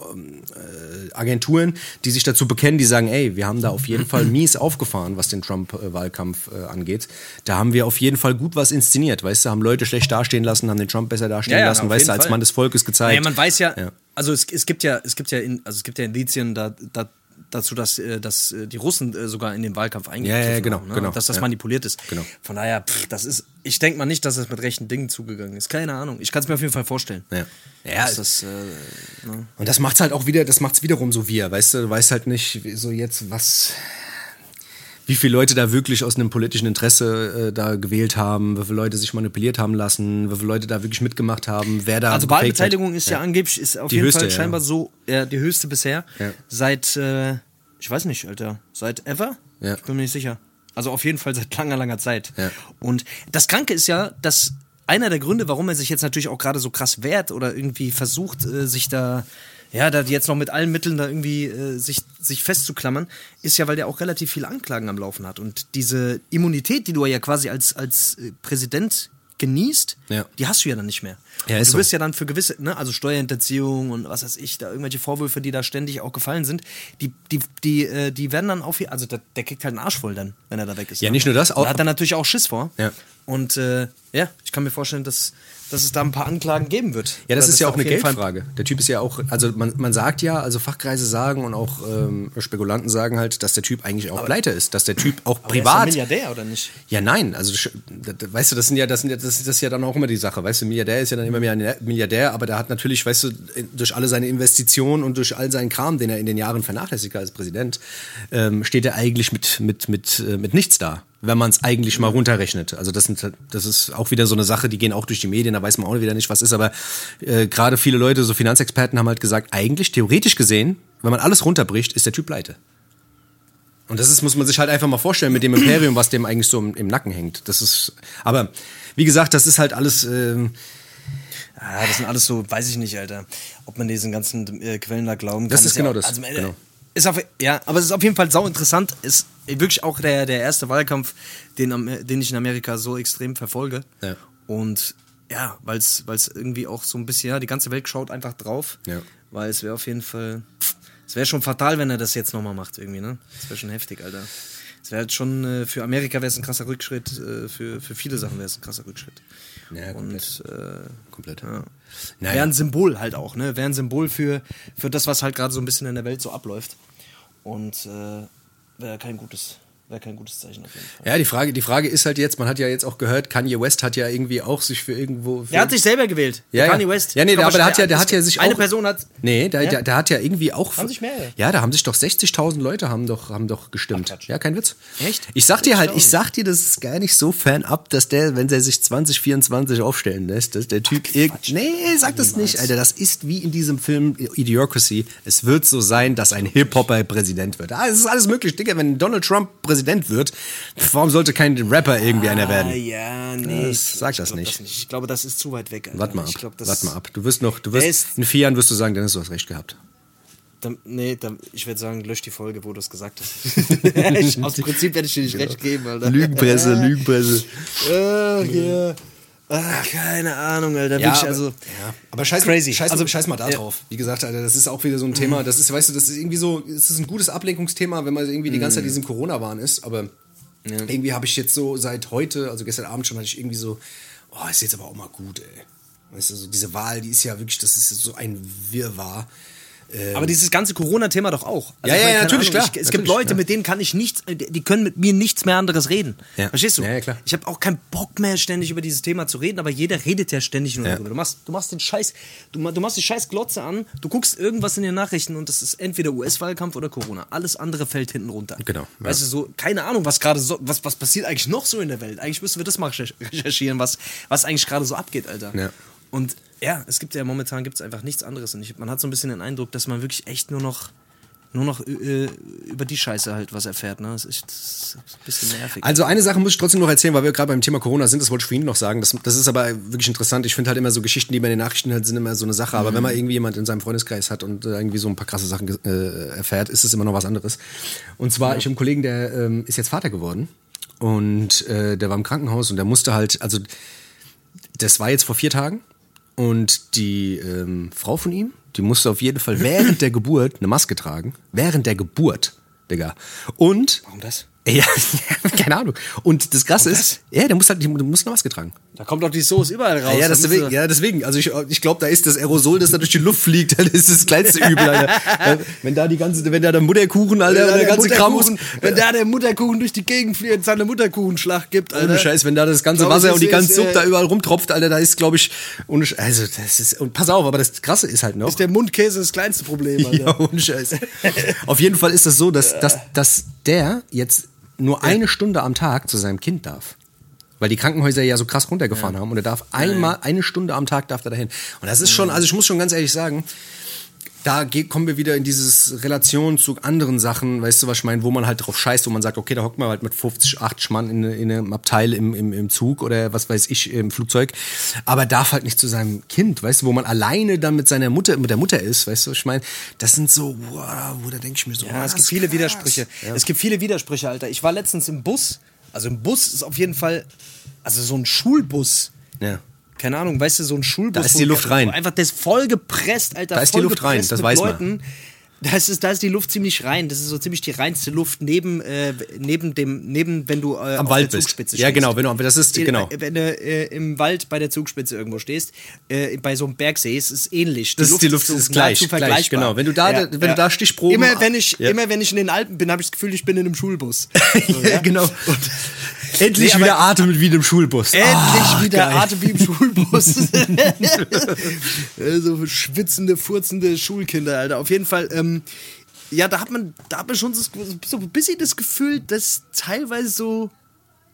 äh, Agenturen, die sich dazu bekennen, die sagen, ey, wir haben da auf jeden Fall mies aufgefahren, was den Trump-Wahlkampf äh, angeht. Da haben wir auf jeden Fall gut was inszeniert, weißt du, haben Leute schlecht dastehen lassen, haben den Trump besser dastehen Ja, ja, lassen, weißt du, als. Mann des Volkes gezeigt. Naja, man weiß ja, Ja. also es, es gibt ja, es gibt ja, in, also es gibt ja Indizien da, da, dazu, dass, äh, dass äh, die Russen äh, sogar in den Wahlkampf eingegriffen Ja, ja, genau, haben, ne? genau, dass das ja. manipuliert ist. Genau. Von daher, pff, das ist, ich denke mal nicht, dass es mit rechten Dingen zugegangen ist. Keine Ahnung. Ich kann es mir auf jeden Fall vorstellen. Ja. Ja, das, äh, ne? Und das macht's halt auch wieder, das macht's wiederum so wir, weißt du, du weißt halt nicht so jetzt, was. Wie viele Leute da wirklich aus einem politischen Interesse äh, da gewählt haben, wie viele Leute sich manipuliert haben lassen, wie viele Leute da wirklich mitgemacht haben, wer da Also Wahlbeteiligung ist ja, angeblich ist auf Die jeden höchste, Fall ja. scheinbar so ja, die höchste bisher. Ja. Seit, äh, ich weiß nicht, Alter, seit ever? Ja. Ich bin mir nicht sicher. Also auf jeden Fall seit langer, langer Zeit. Ja. Und das Kranke ist ja, dass einer der Gründe, warum er sich jetzt natürlich auch gerade so krass wehrt oder irgendwie versucht, äh, sich da, ja, da jetzt noch mit allen Mitteln da irgendwie äh, sich, sich festzuklammern, ist ja, weil der auch relativ viele Anklagen am Laufen hat. Und diese Immunität, die du ja quasi als, als äh, Präsident genießt, Ja. die hast du ja dann nicht mehr. Ja, du so. bist ja dann für gewisse, ne, also Steuerhinterziehung und was weiß ich, da irgendwelche Vorwürfe, die da ständig auch gefallen sind, die, die, die, äh, die werden dann auf, also der, der kriegt halt einen Arsch voll dann, wenn er da weg ist. Ja, ne? nicht nur das, auch- Da hat er natürlich auch Schiss vor. Ja. Und äh, ja, ich kann mir vorstellen, dass, dass es da ein paar Anklagen geben wird. Ja, das ist ja auch eine Geldfrage. Der Typ ist ja auch, also man, man sagt ja, also Fachkreise sagen und auch ähm, Spekulanten sagen halt, dass der Typ eigentlich auch pleite ist, dass der Typ auch Aber er ist privat. ja Milliardär, oder nicht? Ja, nein, also weißt du, das sind ja, das sind ja, das ist das ist ja dann auch immer die Sache, weißt du, Milliardär ist ja dann immer mehr Milliardär, aber der hat natürlich, weißt du, durch alle seine Investitionen und durch all seinen Kram, den er in den Jahren vernachlässigt als Präsident, ähm, steht er eigentlich mit mit mit äh, mit nichts da, wenn man es eigentlich mal runterrechnet. Also das sind, das ist auch wieder so eine Sache, die gehen auch durch die Medien, da weiß man auch wieder nicht, was ist, aber äh, gerade viele Leute, so Finanzexperten haben halt gesagt, eigentlich theoretisch gesehen, wenn man alles runterbricht, ist der Typ pleite. Und das ist, muss man sich halt einfach mal vorstellen mit dem Imperium, was dem eigentlich so im, im Nacken hängt. Das ist, aber wie gesagt, das ist halt alles. Ähm, Ah, das sind alles so, weiß ich nicht, Alter, ob man diesen ganzen äh, Quellen da glauben kann. Das ist genau ja, das, Also, äh, genau. Ist auf, ja, aber es ist auf jeden Fall sau interessant. Ist wirklich auch der, der erste Wahlkampf, den, den ich in Amerika so extrem verfolge. Ja. Und ja, weil es irgendwie auch so ein bisschen, ja, die ganze Welt schaut einfach drauf. Ja. Weil es wäre auf jeden Fall, es wäre schon fatal, wenn er das jetzt nochmal macht irgendwie, ne? Das wäre schon heftig, Alter. Es wäre halt schon, äh, für Amerika wäre es ein krasser Rückschritt, äh, für, für viele Sachen wäre es ein krasser Rückschritt. Ja, komplett. Und äh, komplett. ja. Naja. Wäre ein Symbol halt auch, ne? Wäre ein Symbol für, für das, was halt gerade so ein bisschen in der Welt so abläuft. Und äh, wäre kein gutes, wäre kein gutes Zeichen auf jeden Fall. Ja, die Frage, die Frage ist halt jetzt, man hat ja jetzt auch gehört, Kanye West hat ja irgendwie auch sich für irgendwo. Für Er hat sich selber gewählt. Ja, Kanye ja. West. Ja, nee, Aber der hat ja- der hat ja sich Eine auch- Person hat. Nee, der, Ja? der, der hat ja irgendwie auch. Haben sich mehrere. Ja, da haben sich doch 60.000 Leute haben doch, haben doch gestimmt. Ach, ja, kein Witz. Echt? Ich sag dir halt, ich 60.000? sag dir, das ist gar nicht so fernab, dass der, wenn der sich 2024 aufstellen lässt, dass der Typ irgend. Nee, sag das nicht, Alter. Das ist wie in diesem Film Idiocracy. Es wird so sein, dass ein Hip-Hopper Präsident wird. Ah, es ist alles möglich, Digga. Wenn Donald Trump Präsident wird, warum sollte kein Rapper irgendwie einer Ah, werden? ja, nee. Das- ich- sag das glaub nicht. Ich glaube, das ist zu weit weg. Alter. Warte mal ab. Glaub, das Warte mal ab. Du wirst noch, du wirst, in vier Jahren wirst du sagen, Dennis, du hast recht gehabt. Dann, nee, dann, ich werde sagen, lösch die Folge, wo du es gesagt hast. ich, aus Prinzip werde ich dir nicht recht geben, Alter. Lügenpresse, Lügenpresse. Ach, ja. Ach, keine Ahnung, Alter. Ja, aber, also. ja, aber scheiß, crazy. Scheiß, Also, scheiß mal da ja. drauf. Wie gesagt, Alter, das ist auch wieder so ein Thema. Das ist, weißt du, das ist irgendwie so, es ist ein gutes Ablenkungsthema, wenn man irgendwie die ganze Zeit in diesem Corona-Wahn ist. Aber irgendwie habe ich jetzt so seit heute, also gestern Abend schon, hatte ich irgendwie so, oh, ist jetzt aber auch mal gut, ey. Weißt du, so diese Wahl, die ist ja wirklich, das ist so ein Wirrwarr. Aber dieses ganze Corona-Thema doch auch. Ja, ja, ich meine, keine natürlich, klar. Ich, es gibt Natürlich, Leute, ja. mit denen kann ich nichts, die die können mit mir nichts mehr anderes reden. Ja. Verstehst du? Ja, ja, klar. Ich habe auch keinen Bock mehr, ständig über dieses Thema zu reden, aber jeder redet ja ständig nur Ja. darüber. Du machst, du machst den Scheiß, du, du machst die Scheiß Glotze an, du guckst irgendwas in den Nachrichten und das ist entweder US-Wahlkampf oder Corona. Alles andere fällt hinten runter. Genau, ja. Weißt du, so, keine Ahnung, was gerade so, was, was passiert eigentlich noch so in der Welt? Eigentlich müssen wir das mal recher- recherchieren, was, was eigentlich gerade so abgeht, Alter. Ja. Und ja, es gibt ja momentan gibt's einfach nichts anderes. Und ich, man hat so ein bisschen den Eindruck, dass man wirklich echt nur noch, nur noch äh, über die Scheiße halt was erfährt. Ne? Das, ist, das ist ein bisschen nervig. Also eine Sache muss ich trotzdem noch erzählen, weil wir gerade beim Thema Corona sind, das wollte ich vorhin noch sagen. Das, das ist aber wirklich interessant. Ich finde halt immer so Geschichten, die man in den Nachrichten hört, sind immer so eine Sache. Aber wenn man irgendwie jemand in seinem Freundeskreis hat und äh, irgendwie so ein paar krasse Sachen äh, erfährt, ist es immer noch was anderes. Und zwar, ich habe einen Kollegen, der ähm, ist jetzt Vater geworden und äh, der war im Krankenhaus und der musste halt, also das war jetzt vor vier Tagen und die ähm, Frau von ihm, die musste auf jeden Fall während der Geburt eine Maske tragen. Während der Geburt, Digga. Und Warum das? ja, keine Ahnung. Und das Krasse ist, ja, der muss halt, der muss eine Maske tragen. Da kommt doch die Soße überall raus. Ja, deswegen, ja, deswegen. Also ich, ich glaube, da ist das Aerosol, das da durch die Luft fliegt, das ist das kleinste Übel, Alter. Wenn da die ganze, wenn da der Mutterkuchen, Alter, Wenn da der ganze Kram muss, wenn da der Mutterkuchen durch die Gegend fliegt und seine Mutterkuchenschlag gibt, Alter. ohne Scheiß, wenn da das ganze Glaub Wasser das und die ganze Suppe äh, da überall rumtropft, Alter, da ist, glaube ich, ohne Sch also das ist, und pass auf, aber das Krasse ist halt noch. Ist der Mundkäse das kleinste Problem, Alter. Ja, ohne Scheiß. Auf jeden Fall ist das so, dass, dass, dass der jetzt nur eine Stunde am Tag zu seinem Kind darf. Weil die Krankenhäuser ja so krass runtergefahren haben und er darf einmal, eine Stunde am Tag darf er dahin. Und das ist schon, also ich muss schon ganz ehrlich sagen, da kommen wir wieder in dieses Relation zu anderen Sachen, weißt du, was ich meine, wo man halt drauf scheißt, wo man sagt, okay, da hockt man halt mit 50, 80 Mann in, in einem Abteil im, im, im Zug oder was weiß ich, im Flugzeug, aber darf halt nicht zu seinem Kind, weißt du, wo man alleine dann mit seiner Mutter, mit der Mutter ist, weißt du, ich meine, das sind so, wow, wo da denke ich mir so, Ja, wow, es gibt viele krass. Widersprüche. Es gibt viele Widersprüche, Alter. Ich war letztens im Bus. Also im Bus ist auf jeden Fall, also so ein Schulbus. Ja. Keine Ahnung, weißt du, so ein Schulbus. Da ist die Luft rein. Einfach das voll gepresst, Alter. Da ist die Luft rein, das weiß man. Da ist, da ist die Luft ziemlich rein. Das ist so ziemlich die reinste Luft neben, äh, neben dem, neben, wenn du äh, Am Wald bist. Zugspitze Ja, stehst. genau, wenn du, das ist, genau. Wenn du äh, im Wald bei der Zugspitze irgendwo stehst, äh, bei so einem Bergsee, ist es ähnlich. Das ist die Luft so ist gleich, gleich, genau. Wenn du da- wenn du da Stichproben- Immer wenn ich, Ja. immer wenn ich in den Alpen bin, habe ich das Gefühl, ich bin in einem Schulbus. So, ja, genau. Endlich Nee, wieder Atem wie im Schulbus. Endlich Ah, wieder geil. Atem wie im Schulbus. so schwitzende, furzende Schulkinder, Alter. Auf jeden Fall, ähm, ja, da hat man, da hat man schon so, so ein bisschen das Gefühl, dass teilweise so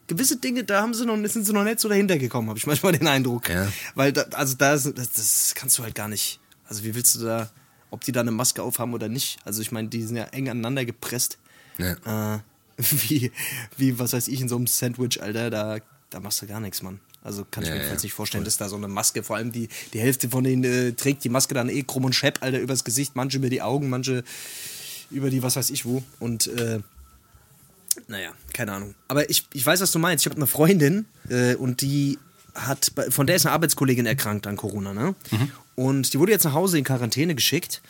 gewisse Dinge, da haben sie noch, sind sie noch nicht so dahinter gekommen, habe ich manchmal den Eindruck. Ja. Weil, da, also da, ist- das, das kannst du halt gar nicht. Also wie willst du da, ob die da eine Maske aufhaben oder nicht? Also ich meine, die sind ja eng aneinander gepresst. Ja. Äh, wie, wie, was weiß ich, in so einem Sandwich, Alter, da, da machst du gar nichts, Mann. Also kann ich Ja, mir jedenfalls ja, nicht vorstellen, dass da so eine Maske, vor allem die, die Hälfte von denen äh, trägt die Maske dann eh krumm und schepp, Alter, übers Gesicht, manche über die Augen, manche über die was weiß ich wo. Und äh, naja, keine Ahnung. Aber ich, ich weiß, was du meinst. Ich habe eine Freundin äh, und die hat, von der ist eine Arbeitskollegin erkrankt an Corona, ne? Und die wurde jetzt nach Hause in Quarantäne geschickt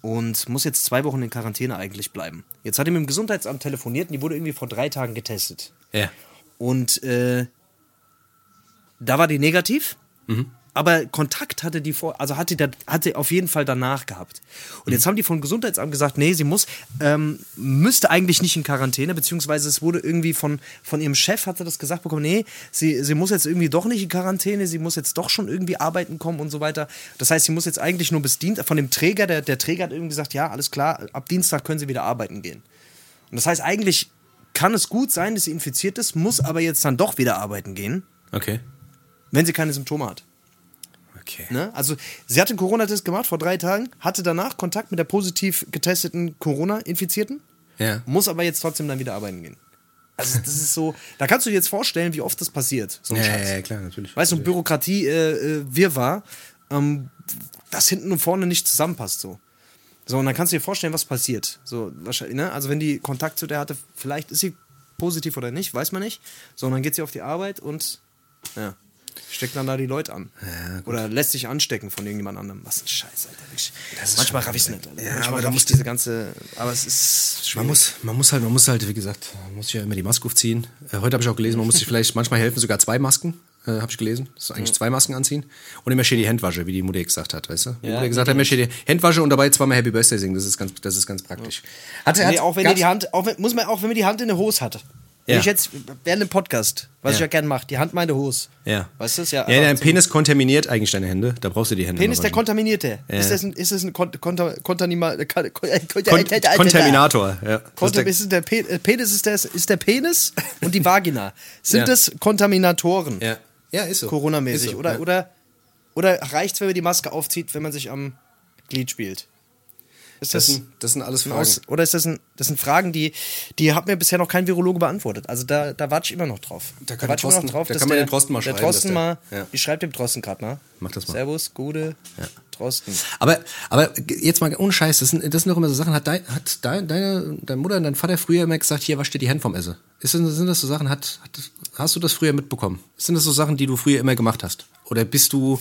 und muss jetzt zwei Wochen in Quarantäne eigentlich bleiben. Jetzt hat die mit dem Gesundheitsamt telefoniert und die wurde irgendwie vor drei Tagen getestet. Ja. Und äh, da war die negativ. Aber Kontakt hatte die vor, also hatte, da, hatte auf jeden Fall danach gehabt. Und jetzt haben die vom Gesundheitsamt gesagt, nee, sie muss, ähm, müsste eigentlich nicht in Quarantäne, beziehungsweise es wurde irgendwie von, von ihrem Chef hatte das gesagt bekommen, nee, sie, sie muss jetzt irgendwie doch nicht in Quarantäne, sie muss jetzt doch schon irgendwie arbeiten kommen und so weiter. Das heißt, sie muss jetzt eigentlich nur bis Dienstag, von dem Träger, der, der Träger hat irgendwie gesagt, ja, alles klar, ab Dienstag können sie wieder arbeiten gehen. Und das heißt, eigentlich kann es gut sein, dass sie infiziert ist, muss aber jetzt dann doch wieder arbeiten gehen, Okay. Wenn sie keine Symptome hat. Okay. Ne? Also sie hatte einen Corona-Test gemacht vor drei Tagen, hatte danach Kontakt mit der positiv getesteten Corona-Infizierten, Ja. muss aber jetzt trotzdem dann wieder arbeiten gehen. Also das ist so, da kannst du dir jetzt vorstellen, wie oft das passiert. So ein Ja, Scheiß. ja, ja, klar, natürlich. Weißt du, Bürokratie, äh, äh, Wirrwarr, ähm, das hinten und vorne nicht zusammenpasst so. So, und dann kannst du dir vorstellen, was passiert. So, wahrscheinlich, ne? Also wenn die Kontakt zu der hatte, vielleicht ist sie positiv oder nicht, weiß man nicht. So, und dann geht sie auf die Arbeit und ja, steckt dann da die Leute an. oder lässt sich anstecken von irgendjemand anderem. Was ein Scheiß, Alter. Wirklich. Manchmal raff ich's nicht, Alter. Ja, Manchmal aber da muss ich diese ganze. Aber es ist schwierig. Man muss, man muss halt, man muss halt, wie gesagt, man muss ja immer die Maske aufziehen. Äh, heute habe ich auch gelesen, man muss sich vielleicht manchmal helfen, sogar zwei Masken, äh, habe ich gelesen. Das ist eigentlich zwei Masken anziehen. Und immer schön die Hände wie die Mutter gesagt hat, weißt du? Die Ja, Mutter gesagt hat, immer schön die Hände und dabei zweimal Happy Birthday singen. Das ist ganz, das ist ganz praktisch. Hat, Nee, auch wenn ihr die Hand, auch wenn, muss man auch wenn man die Hand in der Hose hat. Wenn Ja. ich jetzt während dem Podcast, was Ja. ich ja gerne mache, die Hand meine Hose. Ja. Weißt du das? Ja, Ja, dein Penis kontaminiert eigentlich deine Hände. Da brauchst du die Hände. Penis der. Kontaminierte. Ja. Ist das ein, ist das ein Kon Kon Kon Kon Kontaminator. Ja. Ist der- ist es der Pe äh, Penis ist, der, ist der Penis und die Vagina. Sind das Kontaminatoren? ja. ja, ist so. Corona-mäßig. So, oder, oder, oder reicht wenn man die Maske aufzieht, wenn man sich am Glied spielt? Ist Das das, sind, das sind alles Fragen. Aus, oder ist das ein, das sind Fragen, die, die hat mir bisher noch kein Virologe beantwortet. Also da, da warte ich immer noch drauf. Da kann immer Drosten- noch drauf, da kann man der, den Drosten mal der schreiben, Drosten dass mal, der- ja. ich schreibe dem Drosten gerade mal. Mach das mal. Servus, Gude, Ja. Drosten. Aber, aber jetzt mal ohne Scheiß, das sind, das sind doch immer so Sachen, hat, dein, hat dein, deine, deine Mutter und dein Vater früher immer gesagt, hier, wasch dir die Hände vom Essen. Ist, das- sind das so Sachen, hat, hat, hast du das früher mitbekommen? Sind das so Sachen, die du früher immer gemacht hast? Oder bist du,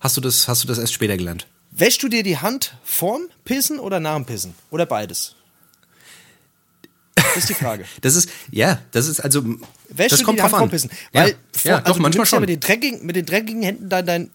hast du das, hast du das erst später gelernt? Wäschst du dir die Hand vorm Pissen oder nach dem Pissen? Oder beides? Das ist die Frage. Das ist, ja, das ist also, Wäschst das du kommt dir die Hand vorm. Pissen? Ja, Weil ja vor- doch, also du manchmal nimmst ja schon. Mit den, dreckigen, mit den dreckigen Händen dein, dein,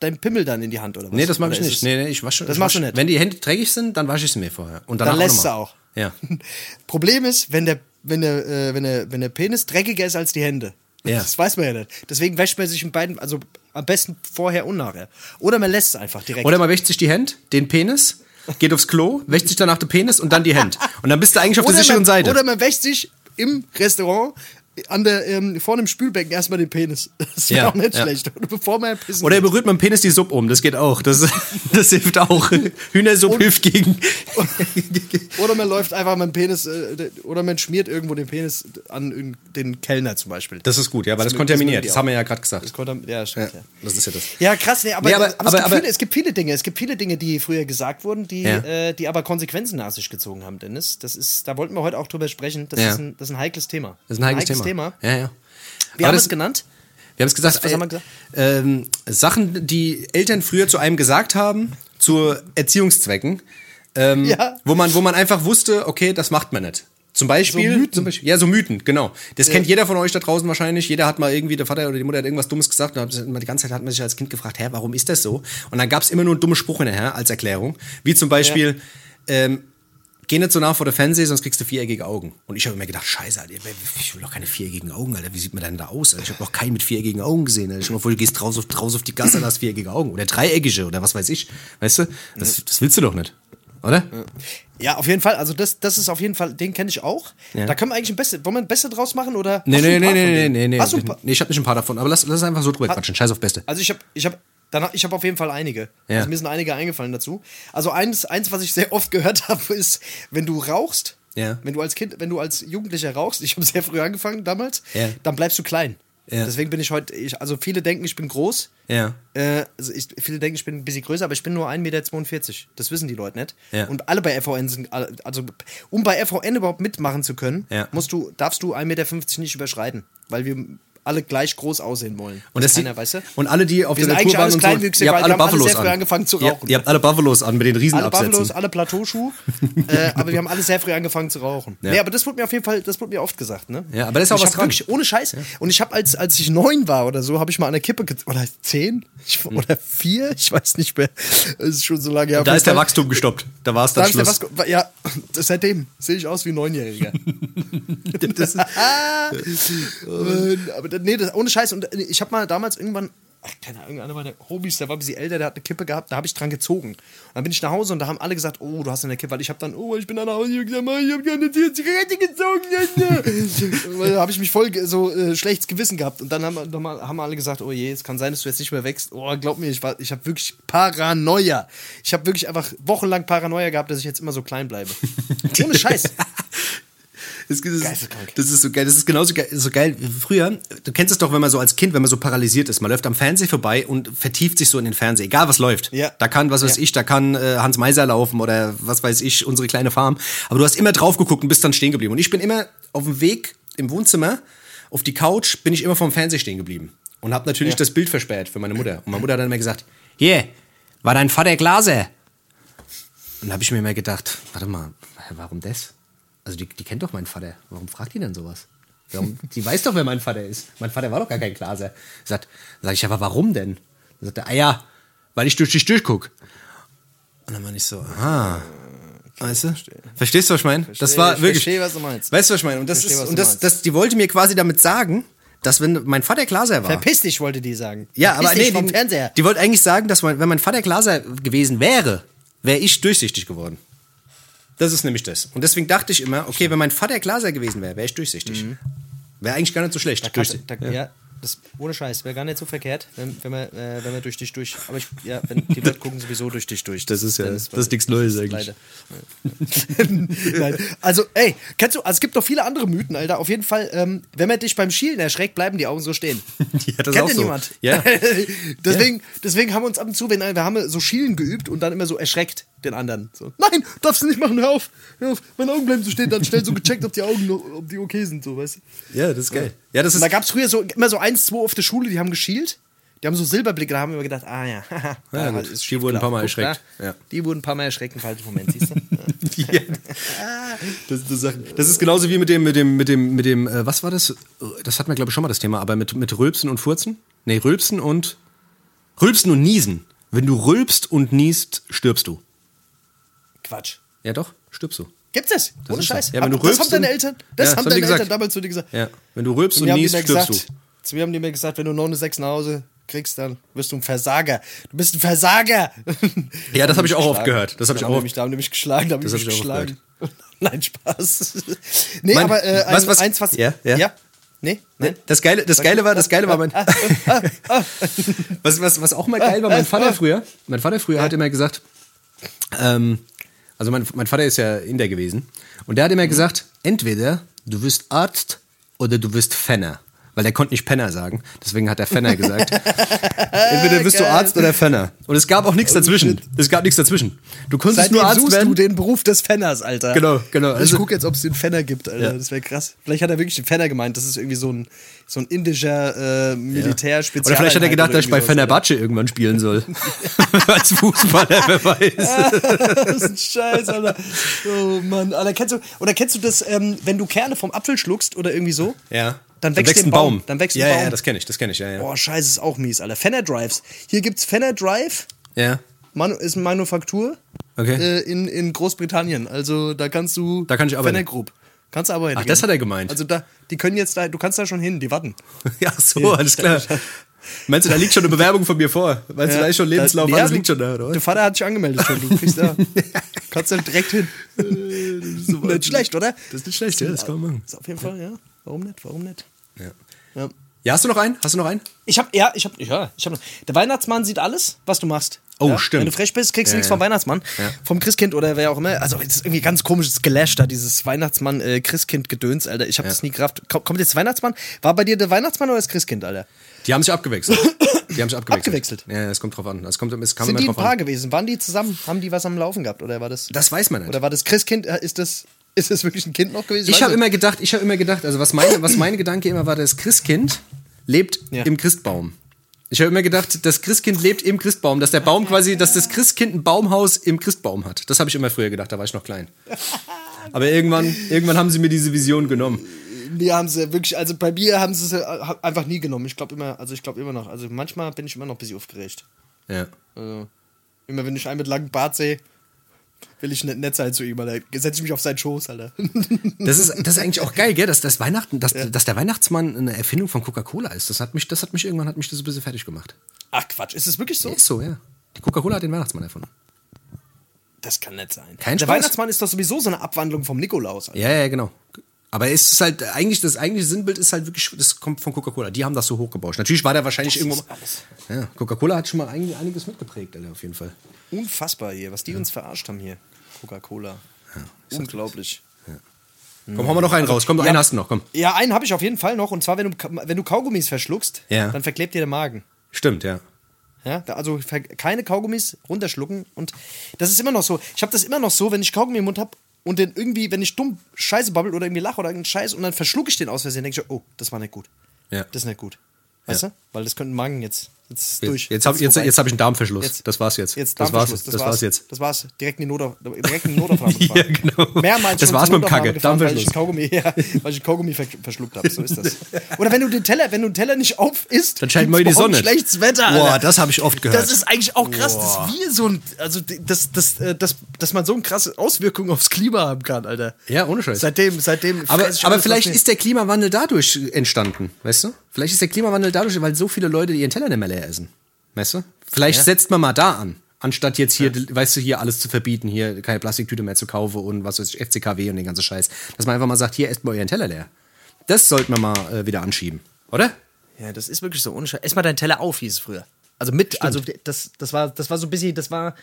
dein Pimmel dann in die Hand, oder was? Nee, das mache ich nicht. Nee, nee, ich wasche Das ich machst du nicht. Wenn die Hände dreckig sind, dann wasche ich sie mir vorher. Und Dann lässt du nochmal. auch. Ja. Problem ist, wenn der, wenn der, äh, wenn der, wenn der Penis dreckiger ist als die Hände. Ja. Das weiß man ja nicht. Deswegen wäscht man sich in beiden, also am besten vorher und nachher. Oder man lässt es einfach direkt. Oder man wäscht sich die Hände, den Penis, geht aufs Klo, wäscht sich danach den Penis und dann die Hände. Und dann bist du eigentlich auf der sicheren man, Seite. Oder man wäscht sich im Restaurant an der, ähm, vor dem Spülbecken erstmal den Penis. Das wäre Ja, auch nicht ja. schlecht. Oder bevor man pissen Oder er berührt mit dem Penis die Suppe um, das geht auch. Das, das hilft auch. Hühnersuppe hilft gegen. Oder man läuft einfach mit dem Penis, äh, oder man schmiert irgendwo den Penis an den Kellner zum Beispiel. Das ist gut, ja, weil das Das kontaminiert. Das haben wir ja gerade gesagt. Ja, stimmt, ja. Das ist ja das. Ja, krass, nee, aber, Nee, aber- aber, es, gibt aber- viele, es gibt viele Dinge, es gibt viele Dinge, die früher gesagt wurden, die, äh, die aber Konsequenzen nach sich gezogen haben, Dennis. Das ist, da wollten wir heute auch drüber sprechen. Das, ist, ein, das ist ein heikles Thema. Das ist ein heikles, Thema. Ja, ja. Wir Aber haben das- es genannt. Wir haben es gesagt, Was äh, haben wir gesagt? Ähm, Sachen, die Eltern früher zu einem gesagt haben, zu Erziehungszwecken, ähm, Ja. wo, man, wo man einfach wusste, okay, das macht man nicht. Zum Beispiel, So Mythen. Zum Beispiel ja, so Mythen, genau. Das kennt jeder von euch da draußen wahrscheinlich. Jeder hat mal irgendwie, der Vater oder die Mutter hat irgendwas Dummes gesagt. Und hat die ganze Zeit hat man sich als Kind gefragt, hä, warum ist das so? Und dann gab es immer nur einen dummen Spruch hinterher als Erklärung. Wie zum Beispiel, ähm, geh nicht so nah vor der Fernseher, sonst kriegst du viereckige Augen. Und ich habe mir gedacht, scheiße, Alter, ich will doch keine viereckigen Augen, Alter. Wie sieht man denn da aus? Alter? Ich habe noch keinen mit viereckigen Augen gesehen. Alter. Dir mal vor, du gehst raus auf, raus auf die Gasse und hast viereckige Augen. Oder dreieckige oder was weiß ich. Weißt du? Das, das willst du doch nicht. Oder? Ja, auf jeden Fall. Also das, das ist auf jeden Fall, den kenne ich auch. Ja. Da können wir eigentlich ein Beste, wollen wir ein Beste draus machen oder? Nee, nee, nee, nee, nee, nee, nee. Nee. Ich habe nicht ein paar davon, aber lass, lass einfach so drüber quatschen. Scheiß auf Beste. Also ich habe, ich habe, danach, ich habe auf jeden Fall einige. Ja. Also mir sind einige eingefallen dazu. Also eins, eins, was ich sehr oft gehört habe, ist, wenn du rauchst, Ja. wenn du als Kind, wenn du als Jugendlicher rauchst, ich habe sehr früh angefangen damals, Ja. dann bleibst du klein. Deswegen bin ich heute, ich, also viele denken, ich bin groß. Ja. Äh, also ich, viele denken, ich bin ein bisschen größer, aber ich bin nur 1,42 Meter. Das wissen die Leute nicht. Und alle bei FVN sind, also um bei FVN überhaupt mitmachen zu können, musst du, darfst du 1,50 Meter nicht überschreiten, weil wir alle gleich groß aussehen wollen. Und, das keiner, weißt du? und alle, die auf Wir der Tour waren und so, ihr habt alle alle Buffalos sehr früh an. angefangen zu Ihr, rauchen. ihr habt alle Buffalos an mit den alle Riesenabsätzen. Buffalos, alle Plateauschuhe, äh, aber wir haben alle sehr früh angefangen zu rauchen. Ja. Nee, aber das wurde mir auf jeden Fall, das wurde mir oft gesagt, ne? Ja, aber da ist auch was dran. Wirklich, ohne Scheiß. Und ich habe, als, als ich neun war oder so, habe ich mal an der Kippe, oder zehn? Ich, oder vier? Ich weiß nicht mehr. Das ist schon so lange her. Hm. Da ist der Wachstum gestoppt. Da war es Da dann ist der Schluss. was, ja, seitdem sehe ich aus wie ein Neunjähriger. das, Äh, aber das- nee, das, ohne Scheiß. Und ich habe mal damals irgendwann, ach, keine Ahnung, einer meiner Hobbys, der war ein bisschen älter, der hat eine Kippe gehabt, da habe ich dran gezogen. Und dann bin ich nach Hause und da haben alle gesagt, oh, du hast eine Kippe, weil ich habe dann, oh, ich bin dann nach Hause ich habe gerne eine Zigarette gezogen. Da habe ich mich voll so äh, schlechtes Gewissen gehabt. Und dann haben, noch mal, haben alle gesagt, oh je, es kann sein, dass du jetzt nicht mehr wächst. Oh, glaub mir, ich, war- ich habe wirklich Paranoia. Ich habe wirklich einfach wochenlang Paranoia gehabt, dass ich jetzt immer so klein bleibe. Ohne Scheiß. Das, das, das ist so geil. Das ist genauso geil, so geil wie früher. Du kennst es doch, wenn man so als Kind, wenn man so paralysiert ist. Man läuft am Fernseher vorbei und vertieft sich so in den Fernseher. Egal was läuft. Ja. Da kann, was weiß Ja. ich, da kann äh, Hans Meiser laufen oder was weiß ich, unsere kleine Farm. Aber du hast immer drauf geguckt und bist dann stehen geblieben. Und ich bin immer auf dem Weg im Wohnzimmer, auf die Couch, bin ich immer vom Fernseher stehen geblieben. Und habe natürlich Ja. das Bild versperrt für meine Mutter. Und meine Mutter hat dann immer gesagt, hier, war dein Vater Glaser? Und da habe ich mir immer gedacht, warte mal, warum das? Also die, die kennt doch meinen Vater. Warum fragt die denn sowas? Warum? Die weiß doch, wer mein Vater ist. Mein Vater war doch gar kein Glaser. Sagt, sag ich, aber warum denn? Dann sagt er, ah ja, weil ich durch dich durchguck. Und dann war ich so, aha. Weißt du? Verstehst du, was ich meine? Das war ich wirklich. verstehe, was du meinst. Weißt du, was ich meine? Und das Verstehe, ist, und das, das, die wollte mir quasi damit sagen, dass wenn mein Vater Glaser war. Verpiss dich, wollte die sagen. Ja, Verpiss aber nee, vom die, Fernseher. die wollte eigentlich sagen, dass mein, wenn mein Vater Glaser gewesen wäre, wäre ich durchsichtig geworden. Das ist nämlich das. Und deswegen dachte ich immer, okay, wenn mein Vater Glaser gewesen wäre, wäre ich durchsichtig. Wäre eigentlich gar nicht so schlecht. Mhm. Da Durchsi- da, ja. das ohne Scheiß, wäre gar nicht so verkehrt, wenn, wenn, wir, äh, wenn wir durch dich durch. Aber ich, ja, wenn die Leute gucken sowieso durch dich durch. Das ist ja- Dennis, das ist nichts Neues eigentlich. Leider. Nein. Also, ey, kennst du, also es gibt noch viele andere Mythen, Alter. Auf jeden Fall, ähm, wenn man dich beim Schielen erschreckt, bleiben die Augen so stehen. Ja, das Kennt auch ja so. niemand. Ja. deswegen, deswegen haben wir uns ab und zu, wenn wir haben so Schielen geübt und dann immer so erschreckt den anderen. So, nein, darfst du nicht machen, hör auf, hör auf, meine Augen bleiben so stehen, dann schnell so gecheckt, ob die Augen noch, ob die okay sind, so, weißt du. Ja, das ist geil. Ja, das Und ist. da gab es früher so immer so eins, zwei auf der Schule, die haben geschielt. Die haben so Silberblicke, da haben wir immer gedacht, ah ja, haha, Ja, da gut. ist Die wurden ein paar Mal erschreckt. da. Ja. Die wurden ein paar Mal erschreckt im falschen Moment, siehst du? Ja. Das, das, ist- das ist genauso wie mit dem, mit dem, mit dem, mit dem, äh, was war das? Das hatten wir, glaube ich, schon mal das Thema, aber mit, mit Rülpsen und Furzen? Nee, Rülpsen und. Rülpsen und Niesen. Wenn du rülpst und niest, stirbst du. Quatsch. Ja, doch, stirbst du. Gibt's das? Ohne ist so. Scheiß. Ja, wenn du Hab- das rülpst haben deine Eltern, das Ja, haben das deine Eltern damals zu dir gesagt. Ja. Wenn du rülpst und niest, stirbst gesagt, du. zu mir haben die mir gesagt, wenn du noch eine 6 nach Hause kriegst, dann wirst du ein Versager. Du bist ein Versager. Ja, das habe ich auch oft gehört. Das habe ich Da auch mich, da haben die mich geschlagen, da haben Das mich hab ich geschlagen. Nein, Spaß. nee, Mein- aber äh, was- was- eins, was. Ja, ja. Nee, nein. Das Geile, das Geile war, das Geile war mein. Ah, Was, was, was auch mal geil war, mein Vater früher, mein Vater früher hat immer gesagt, ähm, also mein, mein Vater ist ja Inder gewesen und der hat immer gesagt, entweder du wirst Arzt oder du wirst Fenner. Weil der konnte nicht Penner sagen, deswegen hat er Fenner gesagt. Entweder wirst du Geil. Arzt oder Fenner. Und es gab auch nichts dazwischen. Es gab nichts dazwischen. Du konntest Seitdem nur Arzt suchst werden. du den Beruf des Fenners, Alter. Genau, genau. ich Also- gucke jetzt, ob es den Fenner gibt, Alter. Ja. Das wäre krass. Vielleicht hat er wirklich den Fenner gemeint. Das ist irgendwie so ein, so ein indischer äh, Militär-Spezial. Oder vielleicht hat er gedacht, dass ich bei Fenerbahce irgendwann spielen soll. Als Fußballer, wer weiß. Das ist ein Scheiß, Alter. Oh Mann. Alter, kennst du, oder kennst du das, ähm, wenn du Kerne vom Apfel schluckst oder irgendwie so? Ja. Dann wächst ein ein Baum. Dann wächst ein ja, Baum. Ja, das kenne ich, das kenne ich, ja, ja. Boah, Scheiße, ist auch mies, Alter. Fenner Drives. Hier gibt's Fenner Drive. Ja. Manu ist eine Manufaktur Okay. äh, in, in Großbritannien. Also da kannst du. Da kann ich arbeiten. Fenner Group. Kannst du arbeiten. Ach, das hat er gemeint. Also da, die können jetzt da, du kannst da schon hin, die warten. Ja, so, alles klar. Meinst du, da liegt schon eine Bewerbung von mir vor? Meinst du, da ist schon Lebenslauf, Ja, alles du- liegt schon da, oder Der? Vater hat sich angemeldet schon, du kriegst da. kannst da direkt hin. nicht schlecht, oder? Das ist nicht schlecht, ja, das kann man machen. Ist auf jeden Fall, ja. Warum nicht? Warum nicht? Ja. Ja. ja, hast du noch einen? Hast du noch einen? Ich hab, ja, ich hab, ja, ich hab noch. Der Weihnachtsmann sieht alles, was du machst. Oh, ja? stimmt. Wenn du frech bist, kriegst du Ja, nichts vom Weihnachtsmann. Vom Christkind oder wer auch immer. Also, das ist irgendwie ganz komisches Gelash da, dieses Weihnachtsmann-Christkind-Gedöns, Alter. Ich hab das nie gerafft. Ko- Kommt jetzt Weihnachtsmann? War bei dir der Weihnachtsmann oder das Christkind, Alter? Die haben sich abgewechselt. Die haben sich abgewechselt. Abgewechselt? Ja, es kommt drauf an. Es, kommt, es kam Sind die ein Paar an. gewesen? Waren die zusammen? Haben die was am Laufen gehabt? Oder war das. Das weiß man nicht. Oder war das Christkind? äh, Ist das, ist das wirklich ein Kind noch gewesen? Ich weiß habe immer gedacht, ich habe immer gedacht, also was meine, was meine Gedanke immer war, das Christkind lebt Ja. im Christbaum. Ich habe immer gedacht, das Christkind lebt im Christbaum, dass der Baum quasi, dass das Christkind ein Baumhaus im Christbaum hat. Das habe ich immer früher gedacht, da war ich noch klein. Aber irgendwann, irgendwann haben sie mir diese Vision genommen. Nee, haben sie wirklich, also bei mir haben sie es äh, einfach nie genommen. Ich glaube immer, also ich glaube immer noch. Also manchmal bin ich immer noch ein bisschen aufgeregt. Ja. Also, immer wenn ich einen mit langem Bart sehe, will ich nicht nett sein zu ihm, Alter. Setze ich mich auf seinen Schoß, Alter. Das ist, das ist eigentlich auch geil, gell? Dass, das Weihnachten, dass, dass der Weihnachtsmann eine Erfindung von Coca-Cola ist. Das hat mich, das hat mich irgendwann hat mich das ein bisschen fertig gemacht. Ach Quatsch, ist es wirklich so? Ist so, ja. Die Coca-Cola hat den Weihnachtsmann erfunden. Das kann nett sein. Kein Der Spaß. Weihnachtsmann ist doch sowieso so eine Abwandlung vom Nikolaus. Alter. Ja, ja, genau. Aber es ist halt, eigentlich, das eigentliche Sinnbild ist halt wirklich, das kommt von Coca-Cola. Die haben das so hochgebaut. Natürlich war der wahrscheinlich irgendwo. ist alles. Ja, Coca-Cola hat schon mal ein, einiges mitgeprägt, Alter, auf jeden Fall. Unfassbar hier, was die uns verarscht haben hier. Coca-Cola. Unglaublich. Komm, hau mal noch einen raus. Komm, Ja. einen hast du noch, komm. Ja, einen habe ich auf jeden Fall noch. Und zwar, wenn du, wenn du Kaugummis verschluckst, Ja. dann verklebt dir der Magen. Stimmt, ja. Ja, also keine Kaugummis runterschlucken. Und das ist immer noch so. Ich habe das immer noch so, wenn ich Kaugummi im Mund habe und dann irgendwie, wenn ich dumm Scheiße babbel oder irgendwie lache oder irgendeinen Scheiß und dann verschlucke ich den aus Versehen, denke ich, oh, das war nicht gut. Ja. Das ist nicht gut. Weißt Ja. du? Weil das könnte Magen jetzt, jetzt ist Jetzt, durch. jetzt habe jetzt, jetzt hab ich einen Darmverschluss. Jetzt- das war's jetzt. Jetzt das war's, Darmverschluss, das, war's jetzt. Das war's. Direkt in die Notauf direkt in die Notaufnahme. Ja, genau. Mehrmals Das war's mit dem Kacke. Gefahren, weil ich Darmverschluss. Kaugummi, ja, weil ich Kaugummi ver verschluckt habe. So ist das. Oder wenn du den Teller, wenn du den Teller nicht auf isst, Dann scheint mal die Sonne. Schlechtes Wetter. Boah, das hab ich oft gehört. Das ist eigentlich auch krass, dass wir so ein, also das, das, äh, das, dass man so eine krasse Auswirkung aufs Klima haben kann, Alter. Ja, ohne Scheiß. Seitdem, seitdem. Aber, aber vielleicht ist der Klimawandel dadurch entstanden, weißt du? Vielleicht ist der Klimawandel dadurch, weil so viele Leute ihren Teller nicht mehr leer essen. Weißt du? Vielleicht setzt man mal da an, anstatt jetzt hier, weißt du, hier alles zu verbieten, hier keine Plastiktüte mehr zu kaufen und was weiß ich, FCKW und den ganzen Scheiß. Dass man einfach mal sagt, hier esst mal euren Teller leer. Das sollte man mal äh, wieder anschieben, oder? Ja, das ist wirklich so. Scheiß. Ess mal deinen Teller auf, hieß es früher. Also mit, also das, das war, das war so ein bisschen, das war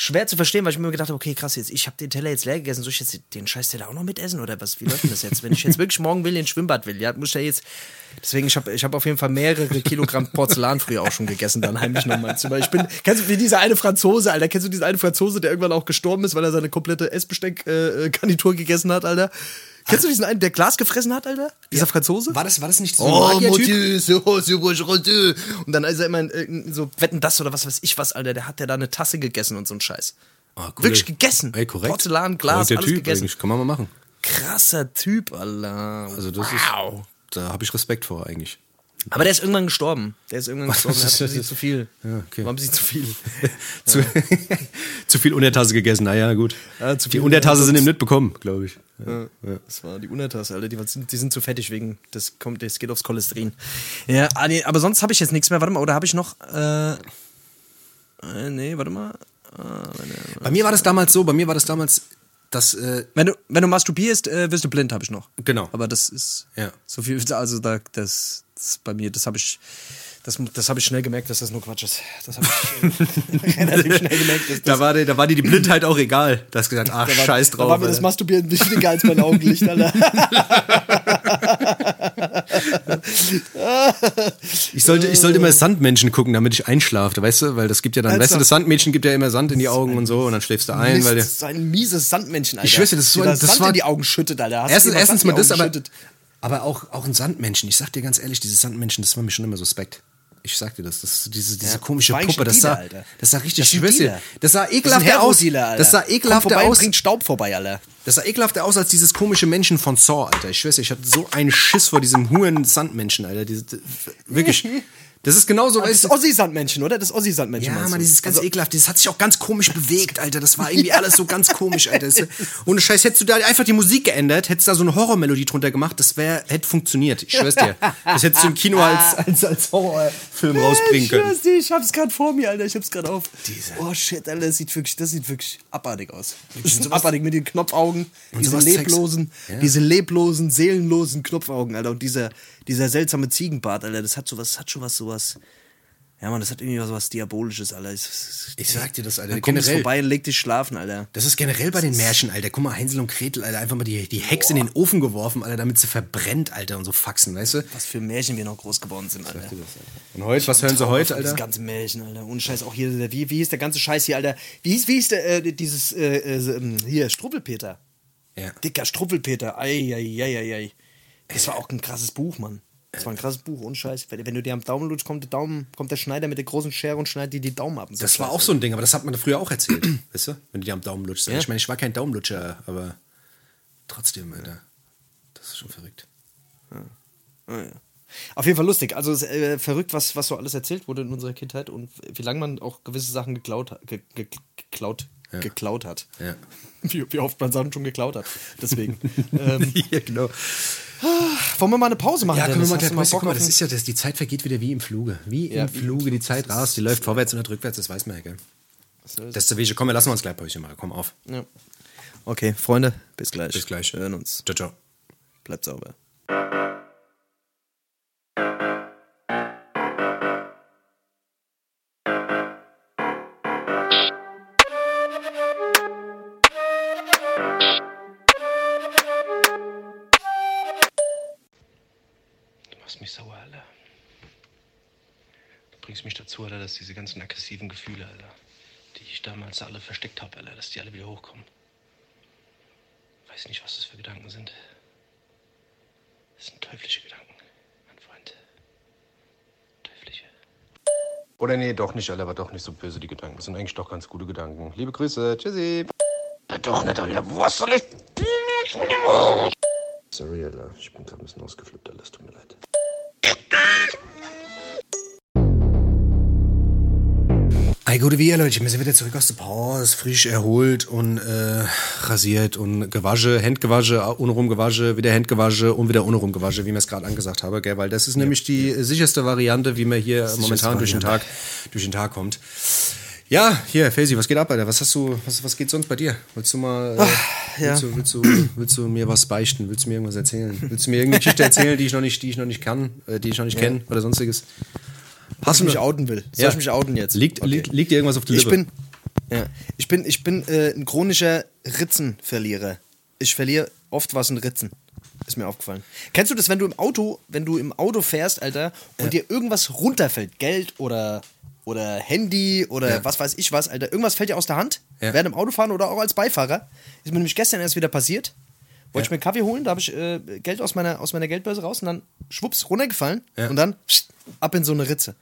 schwer zu verstehen, weil ich mir gedacht habe, okay, krass, jetzt, ich habe den Teller jetzt leer gegessen, soll ich jetzt den Scheiß Teller auch noch mitessen oder was? Wie läuft denn das jetzt? Wenn ich jetzt wirklich morgen will, ins Schwimmbad will, ja, muss ich ja jetzt. Deswegen, ich habe ich hab auf jeden Fall mehrere Kilogramm Porzellan früher auch schon gegessen, dann heimlich nochmal Zimmer. Ich bin, kennst du wie dieser eine Franzose, Alter? Kennst du diesen einen Franzose, der irgendwann auch gestorben ist, weil er seine komplette Essbesteck-Garnitur gegessen hat, Alter? Kennst du diesen einen, der Glas gefressen hat, Alter? Dieser Franzose? War das, war das nicht so Oh, ein Magiertyp? Mathieu, so. Und dann ist er immer in, in so Wetten das oder was weiß ich was, Alter. Der hat ja da eine Tasse gegessen und so ein Scheiß. Ah, cool. Wirklich gegessen. Ey, korrekt. Porzellan, Glas, alles typ gegessen. eigentlich. Kann man mal machen. Krasser Typ, Alter. Also das wow. ist, da habe ich Respekt vor eigentlich. Aber der ist irgendwann gestorben. Der ist irgendwann gestorben. Ein bisschen zu viel. Ja, okay. War ein bisschen zu viel. Zu, zu viel Untertasse gegessen, naja, gut. Ja, zu die viel Untertasse sind ihm nicht bekommen, glaube ich. Das war die Untertasse, Alter. Die, sind, die sind zu fettig wegen, das kommt, das geht aufs Cholesterin. Ja, ah, aber sonst habe ich jetzt nichts mehr. Warte mal, oder habe ich noch, äh, äh, nee, warte mal. Bei mir war das damals so, bei mir war das damals, das, äh, Wenn du, wenn du masturbierst, äh, wirst du blind, habe ich noch. Genau. Aber das ist Ja. so viel, also da, das, das bei mir, das habe ich, das, das habe ich schnell gemerkt, dass das nur Quatsch ist. Das habe ich relativ schnell gemerkt, dass das, da war, dir, da war dir die Blindheit auch egal. Du hast gesagt, ach, war, scheiß drauf. Da war mir das. Masturbieren wichtiger als mein Augenlicht, Alter. ich, sollte, ich sollte immer Sandmenschen gucken, damit ich einschlafe, weißt du? Weil das gibt ja dann, Alter. weißt du, das Sandmädchen gibt ja immer Sand in die Augen und so und dann schläfst du ein, Mist, weil der, so ein mieses Sandmännchen, Alter. Ich schwör's dir, das ist so ein- das Sand war- in die Augen schüttet, Alter. Hast Erstens, erstens mal das, aber? Aber auch, auch ein Sandmenschen. Ich sag dir ganz ehrlich, dieses Sandmenschen, das war mir schon immer suspekt. Ich sag dir das, das diese, diese Ja, komische Puppe, das sah, Alter. das sah richtig, Dealer. das sah ekelhafter aus. Das sah ekelhafter aus. bringt Staub vorbei, Alter. Das sah ekelhafter aus als dieses komische Menschen von Saw, Alter. Ich schwör's ich hatte so einen Schiss vor diesem huren Sandmenschen, Alter. Diese, wirklich. Das ist genauso, Das weißt ist. Ossi-Sandmännchen, oder? Das Ossi-Sandmännchen. Ja, man, dieses ganz Also- ekelhaft, das hat sich auch ganz komisch bewegt, Alter. Das war irgendwie alles so ganz komisch, Alter. Das, ohne Scheiß, hättest du da einfach die Musik geändert, hättest da so eine Horrormelodie drunter gemacht, das wäre, hätte funktioniert. Ich schwör's dir. Das hättest du im Kino als, als, als Horrorfilm rausbringen ich können. schwör's dir, ich hab's gerade vor mir, Alter. Ich hab's gerade auf. Diese- Oh shit, Alter, das sieht wirklich, das sieht wirklich abartig aus. Das ist abartig mit den Knopfaugen, diese leblosen, Ja. diese leblosen, seelenlosen Knopfaugen, Alter. Und dieser, dieser seltsame Ziegenbart, Alter, das hat sowas, das hat schon was, sowas. Ja, man, das hat irgendwie was, was Diabolisches, Alter. Ich, Ich sag dir das, Alter. Dann kommst Generell. vorbei und leg dich schlafen, Alter. Das ist generell bei den Märchen, Alter. Guck mal, Hänsel und Gretel, Alter, einfach mal die, die Hexe in den Ofen geworfen, Alter, damit sie verbrennt, Alter, und so Faxen, weißt du? Was für Märchen wir noch groß geworden sind, Alter. Und heute, was hören sie heute, Das Alter? ganze Märchen, Alter. Ohne Scheiß, auch hier, der- wie, wie hieß der ganze Scheiß hier, Alter? Wie hieß, wie hieß der, äh, dieses, äh, äh, hier, Struppelpeter. Ja. Dicker Struppelpeter. Ei, ei, ei, ei. Das war auch ein krasses Buch, Mann. Das war ein krasses Buch, ohne Scheiß. Wenn, du dir am Daumen lutschst, kommt der, Daumen, kommt der Schneider mit der großen Schere und schneidet dir die Daumen ab. Das war auch so ein Ding, aber das hat man früher auch erzählt, weißt du? Wenn du dir am Daumen lutschst. Ich meine, ich war kein Daumenlutscher, aber trotzdem, Alter. Das ist schon verrückt. Ah, ja. Auf jeden Fall lustig. Also es ist, äh, verrückt, was, was so alles erzählt wurde in unserer Kindheit und wie lange man auch gewisse Sachen geklaut hat. Ge, ge, geklaut, geklaut hat. Ja. Wie, wie oft man Sachen schon geklaut hat. Deswegen. ähm, ja, genau. Wollen wir mal eine Pause machen? Ja, können wir mal gleich mal, auf das ist ja, das, die Zeit vergeht wieder wie im Fluge. Wie Ja, im Fluge, die Zeit rast, die läuft vorwärts und nicht rückwärts, das weiß man ja, gell? Das ist der Wege. Komm, wir lassen uns gleich Päuschen machen. Komm auf. Ja. Okay, Freunde, bis gleich. Bis gleich. Wir hören uns. Ciao, ciao. Bleibt sauber. Diese ganzen aggressiven Gefühle, Alter, die ich damals alle versteckt habe, Alter, dass die alle wieder hochkommen. Weiß nicht, was das für Gedanken sind. Das sind teuflische Gedanken, mein Freund. Teuflische. Oder nee, doch nicht, Alter, war doch nicht so böse, die Gedanken. Das sind eigentlich doch ganz gute Gedanken. Liebe Grüße, tschüssi. Doch nicht, Alter. Was soll ich? Sorry, Alter, ich bin gerade ein bisschen ausgeflippt, Alter, es tut mir leid. Hey, gute wie ihr Leute, wir sind wieder zurück aus der Pause, frisch erholt und äh, rasiert und gewasche, Handgewasche, untenrum gewasche, wieder Handgewasche und wieder untenrum gewasche, wie wir es gerade angesagt haben, gell? weil das ist nämlich die sicherste Variante, wie man hier momentan durch den Tag durch den Tag kommt. Ja, hier, Faisy, was geht ab, Alter? Was hast du, was, was geht sonst bei dir? Willst du mal, äh, ja. willst, du, willst, du, willst du mir was beichten? Willst du mir irgendwas erzählen? Willst du mir irgendeine Geschichte erzählen, die ich noch nicht, die ich noch nicht kann, äh, die ich noch nicht kenne oder sonstiges? Hast du mich outen will. Soll Ja. ich mich outen jetzt? Liegt, Okay. liegt, liegt dir irgendwas auf der Ich Lippe? bin, ja, ich bin, ich bin äh, ein chronischer Ritzenverlierer. Ich verliere oft was in Ritzen. Ist mir aufgefallen. Kennst du das, wenn du im Auto, wenn du im Auto fährst, Alter, und dir irgendwas runterfällt, Geld oder oder Handy oder Ja. was weiß ich was, Alter, irgendwas fällt dir aus der Hand, Ja. während im Autofahren oder auch als Beifahrer. Ist mir nämlich gestern erst wieder passiert. Wollte ich mir einen Kaffee holen, da habe ich äh, Geld aus meiner, aus meiner Geldbörse raus und dann schwupps runtergefallen und dann pst, ab in so eine Ritze.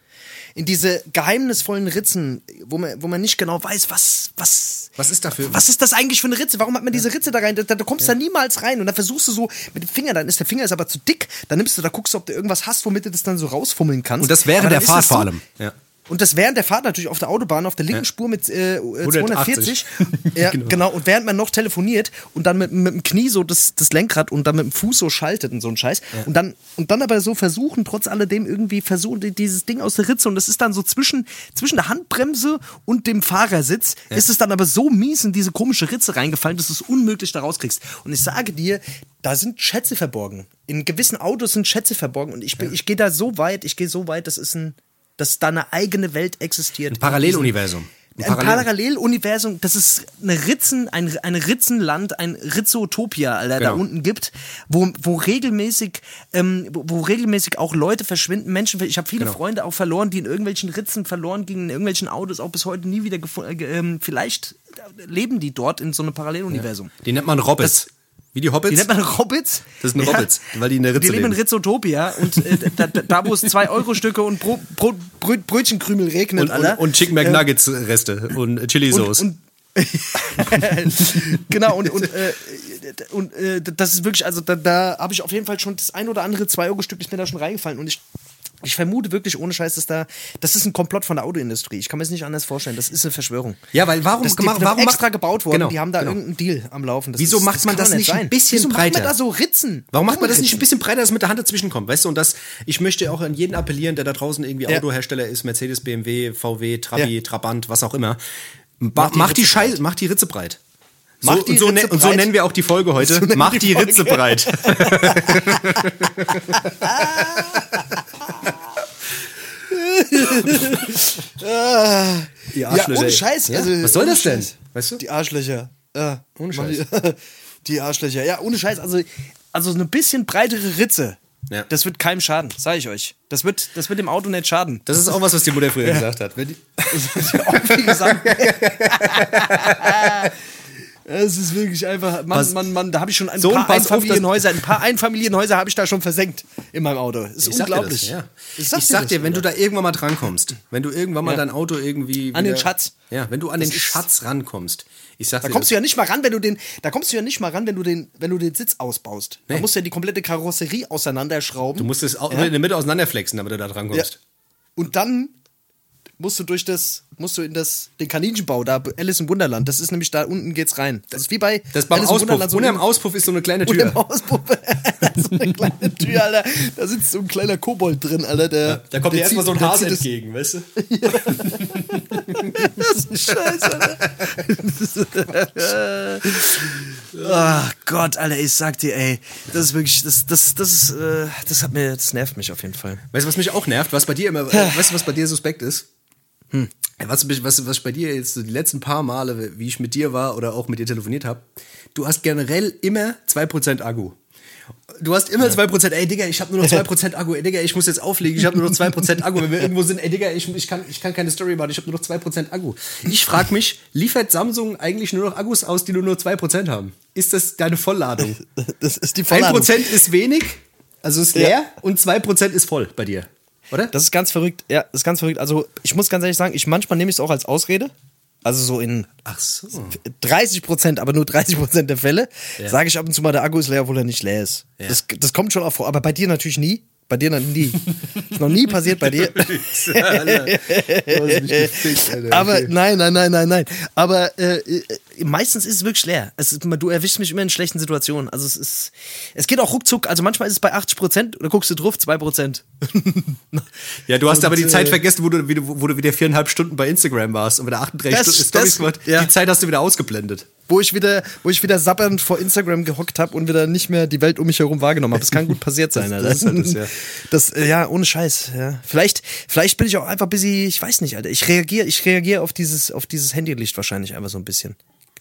In diese geheimnisvollen Ritzen, wo man, wo man nicht genau weiß, was, was, Was ist dafür? was ist das eigentlich für eine Ritze? Warum hat man diese Ritze da rein? Da, da, du kommst da niemals rein und dann versuchst du so mit dem Finger, dann ist der Finger ist aber zu dick, dann nimmst du, da guckst du, ob du irgendwas hast, womit du das dann so rausfummeln kannst. Und das wäre Aber der dann ist Pfad vor allem. Ja. Und das während der Fahrt natürlich auf der Autobahn, auf der linken Spur mit äh, 240. 180. ja, Genau. genau. Und während man noch telefoniert und dann mit, mit dem Knie so das, das Lenkrad und dann mit dem Fuß so schaltet und so ein Scheiß. Und, dann, und dann aber so versuchen, trotz alledem irgendwie versuchen, die- dieses Ding aus der Ritze und das ist dann so zwischen, zwischen der Handbremse und dem Fahrersitz, ist es dann aber so mies in diese komische Ritze reingefallen, dass du es unmöglich da rauskriegst. Und ich sage dir, da sind Schätze verborgen. In gewissen Autos sind Schätze verborgen und ich, bin- ich gehe da so weit, ich gehe so weit, das ist ein, dass da eine eigene Welt existiert. Ein Paralleluniversum. Ein Paralleluniversum, das ist eine Ritzen, ein, ein Ritzenland, ein Ritzotopia, Alter, da Genau. unten gibt, wo, wo regelmäßig, ähm, wo, wo regelmäßig auch Leute verschwinden, Menschen, ich habe viele Genau. Freunde auch verloren, die in irgendwelchen Ritzen verloren gingen, in irgendwelchen Autos auch bis heute nie wieder gefunden, äh, ähm, vielleicht leben die dort in so einem Paralleluniversum. Die nennt man Hobbits. Wie die Hobbits? Die nennt man Hobbits. Das sind Hobbits, weil die in der Ritze Die leben in leben. Ritzotopia und äh, da, da, wo es 2-Euro-Stücke und Bro, Bro, Brö, Brötchenkrümel regnet, und, und, Alter. und Chicken und Chili Sauce. Und, und genau, und, und, äh, und äh, das ist wirklich, also da, da habe ich auf jeden Fall schon das ein oder andere 2-Euro-Stück ist mir da schon reingefallen und ich. Ich vermute wirklich ohne Scheiß, dass da, das ist ein Komplott von der Autoindustrie. Ich kann mir das nicht anders vorstellen. Das ist eine Verschwörung. Ja, weil warum- das, die, warum- warum warum extra gebaut worden? Genau, die haben da genau. irgendeinen Deal am Laufen. Das Wieso ist, macht man das nicht ein sein. bisschen Wieso breiter? macht man da so Ritzen? Warum macht man das nicht ein bisschen breiter, dass mit der Hand dazwischen kommt? Weißt du, und das, ich möchte auch an jeden appellieren, der da draußen irgendwie Ja. Autohersteller ist, Mercedes, BMW, VW, Trabi, Ja. Trabant, was auch immer. Mach die die, Ritze Scheiße, breit. mach die Ritze breit. So, Mach die und, so Ritze ne- und so nennen wir auch die Folge heute. nennen Mach die, die Ritze breit. die Ja, ohne Scheiß. Ja? Also, was soll das denn? Weißt du? Die Arschlöcher. Ja, Ohne Scheiß. Die, Arschlöcher. Ja, ohne Scheiß. Also, also eine bisschen breitere Ritze. Ja. Das wird keinem schaden, sage ich euch. Das wird, das wird dem Auto nicht schaden. Das ist auch was, was die Mutter früher gesagt hat. Wenn die, Auch wie gesagt. Es ist wirklich einfach, Mann, Pass- Mann, Mann, da habe ich schon ein Sohn, paar Einfamilienhäuser, ein paar Einfamilienhäuser habe ich da schon versenkt in meinem Auto. Das ist Ich sag unglaublich. Das, ja. Ich Ich sag sag, dir dir, das, wenn du da irgendwann mal drankommst, wenn du irgendwann mal Ja. dein Auto irgendwie An den wieder- Schatz. Ja, wenn du an den Das Schatz rankommst. Ich sag Da dir, kommst das- du ja nicht mal ran, wenn du den, da kommst du ja nicht mal ran, wenn du den, wenn du den Sitz ausbaust. Da Nee. musst du ja die komplette Karosserie auseinanderschrauben. du musst es Ja. in der Mitte auseinanderflexen, damit du da dran ja. Und dann musst du durch das, musst du in das, den Kaninchenbau, da Alice im Wunderland, das ist nämlich da unten geht's rein. Das ist wie bei Das ist beim Alice im Auspuff. Wunderland so Unter dem Auspuff ist so eine kleine unter Tür. dem Auspuff. so eine kleine Tür, Alter. Da sitzt so ein kleiner Kobold drin, Alter. Der, Da kommt dir erstmal so ein Hase entgegen, weißt du? Das ist scheiße, Alter. Ach Gott, Alter, ich sag dir, ey, das ist wirklich, das, das, das ist, äh, das hat mir, das nervt mich auf jeden Fall. Weißt du, was mich auch nervt? Was bei dir immer, äh, weißt du, was bei dir suspekt ist? Hm. Was, was, was bei dir jetzt so die letzten paar Male, wie ich mit dir war oder auch mit dir telefoniert habe, du hast generell immer 2% Akku. Du hast immer 2%, ey Digga, ich habe nur noch 2% Akku, ey Digga, ich muss jetzt auflegen, ich habe nur noch 2% Akku. Wenn wir irgendwo sind, ey Digga, ich, ich, kann, ich kann keine Story machen, ich habe nur noch 2% Akku. Ich frage mich, liefert Samsung eigentlich nur noch Akkus aus, die nur nur 2% haben? Ist das deine Vollladung? Das ist die Vollladung. 1% ist wenig, also ist leer Ja. und 2% ist voll bei dir. Oder? Das ist ganz verrückt. Ja, das ist ganz verrückt. Also, ich muss ganz ehrlich sagen, ich manchmal nehme ich es auch als Ausrede. Also so in Ach so. 30 Prozent, aber nur 30 Prozent der Fälle, Ja. sage ich ab und zu mal, der Akku ist leer, obwohl er nicht leer ist. Ja. Das, das kommt schon auch vor, aber bei dir natürlich nie. Bei dir noch nie. ist noch nie passiert bei dir. Aber nein, nein, nein, nein, nein. Aber äh, äh, meistens ist es wirklich leer. Es ist, du erwischst mich immer in schlechten Situationen. Also es ist, es geht auch ruckzuck. Also manchmal ist es bei 80 Prozent oder guckst du drauf, 2 Prozent. Ja, du hast aber die äh, Zeit vergessen, wo du, wo du wieder viereinhalb Stunden bei Instagram warst und wieder 38 Das- Stunden das- gemacht. ja. Die Zeit hast du wieder ausgeblendet. wo ich wieder, wo ich wieder sappernd vor Instagram gehockt habe und wieder nicht mehr die Welt um mich herum wahrgenommen habe. Das kann gut passiert sein, das ist halt das, ja. Das, äh, ja, ohne Scheiß. Ja. Vielleicht, vielleicht bin ich auch einfach busy, ich weiß nicht, Alter. Ich reagiere, ich reagiere auf dieses, auf dieses Handylicht wahrscheinlich einfach so ein bisschen.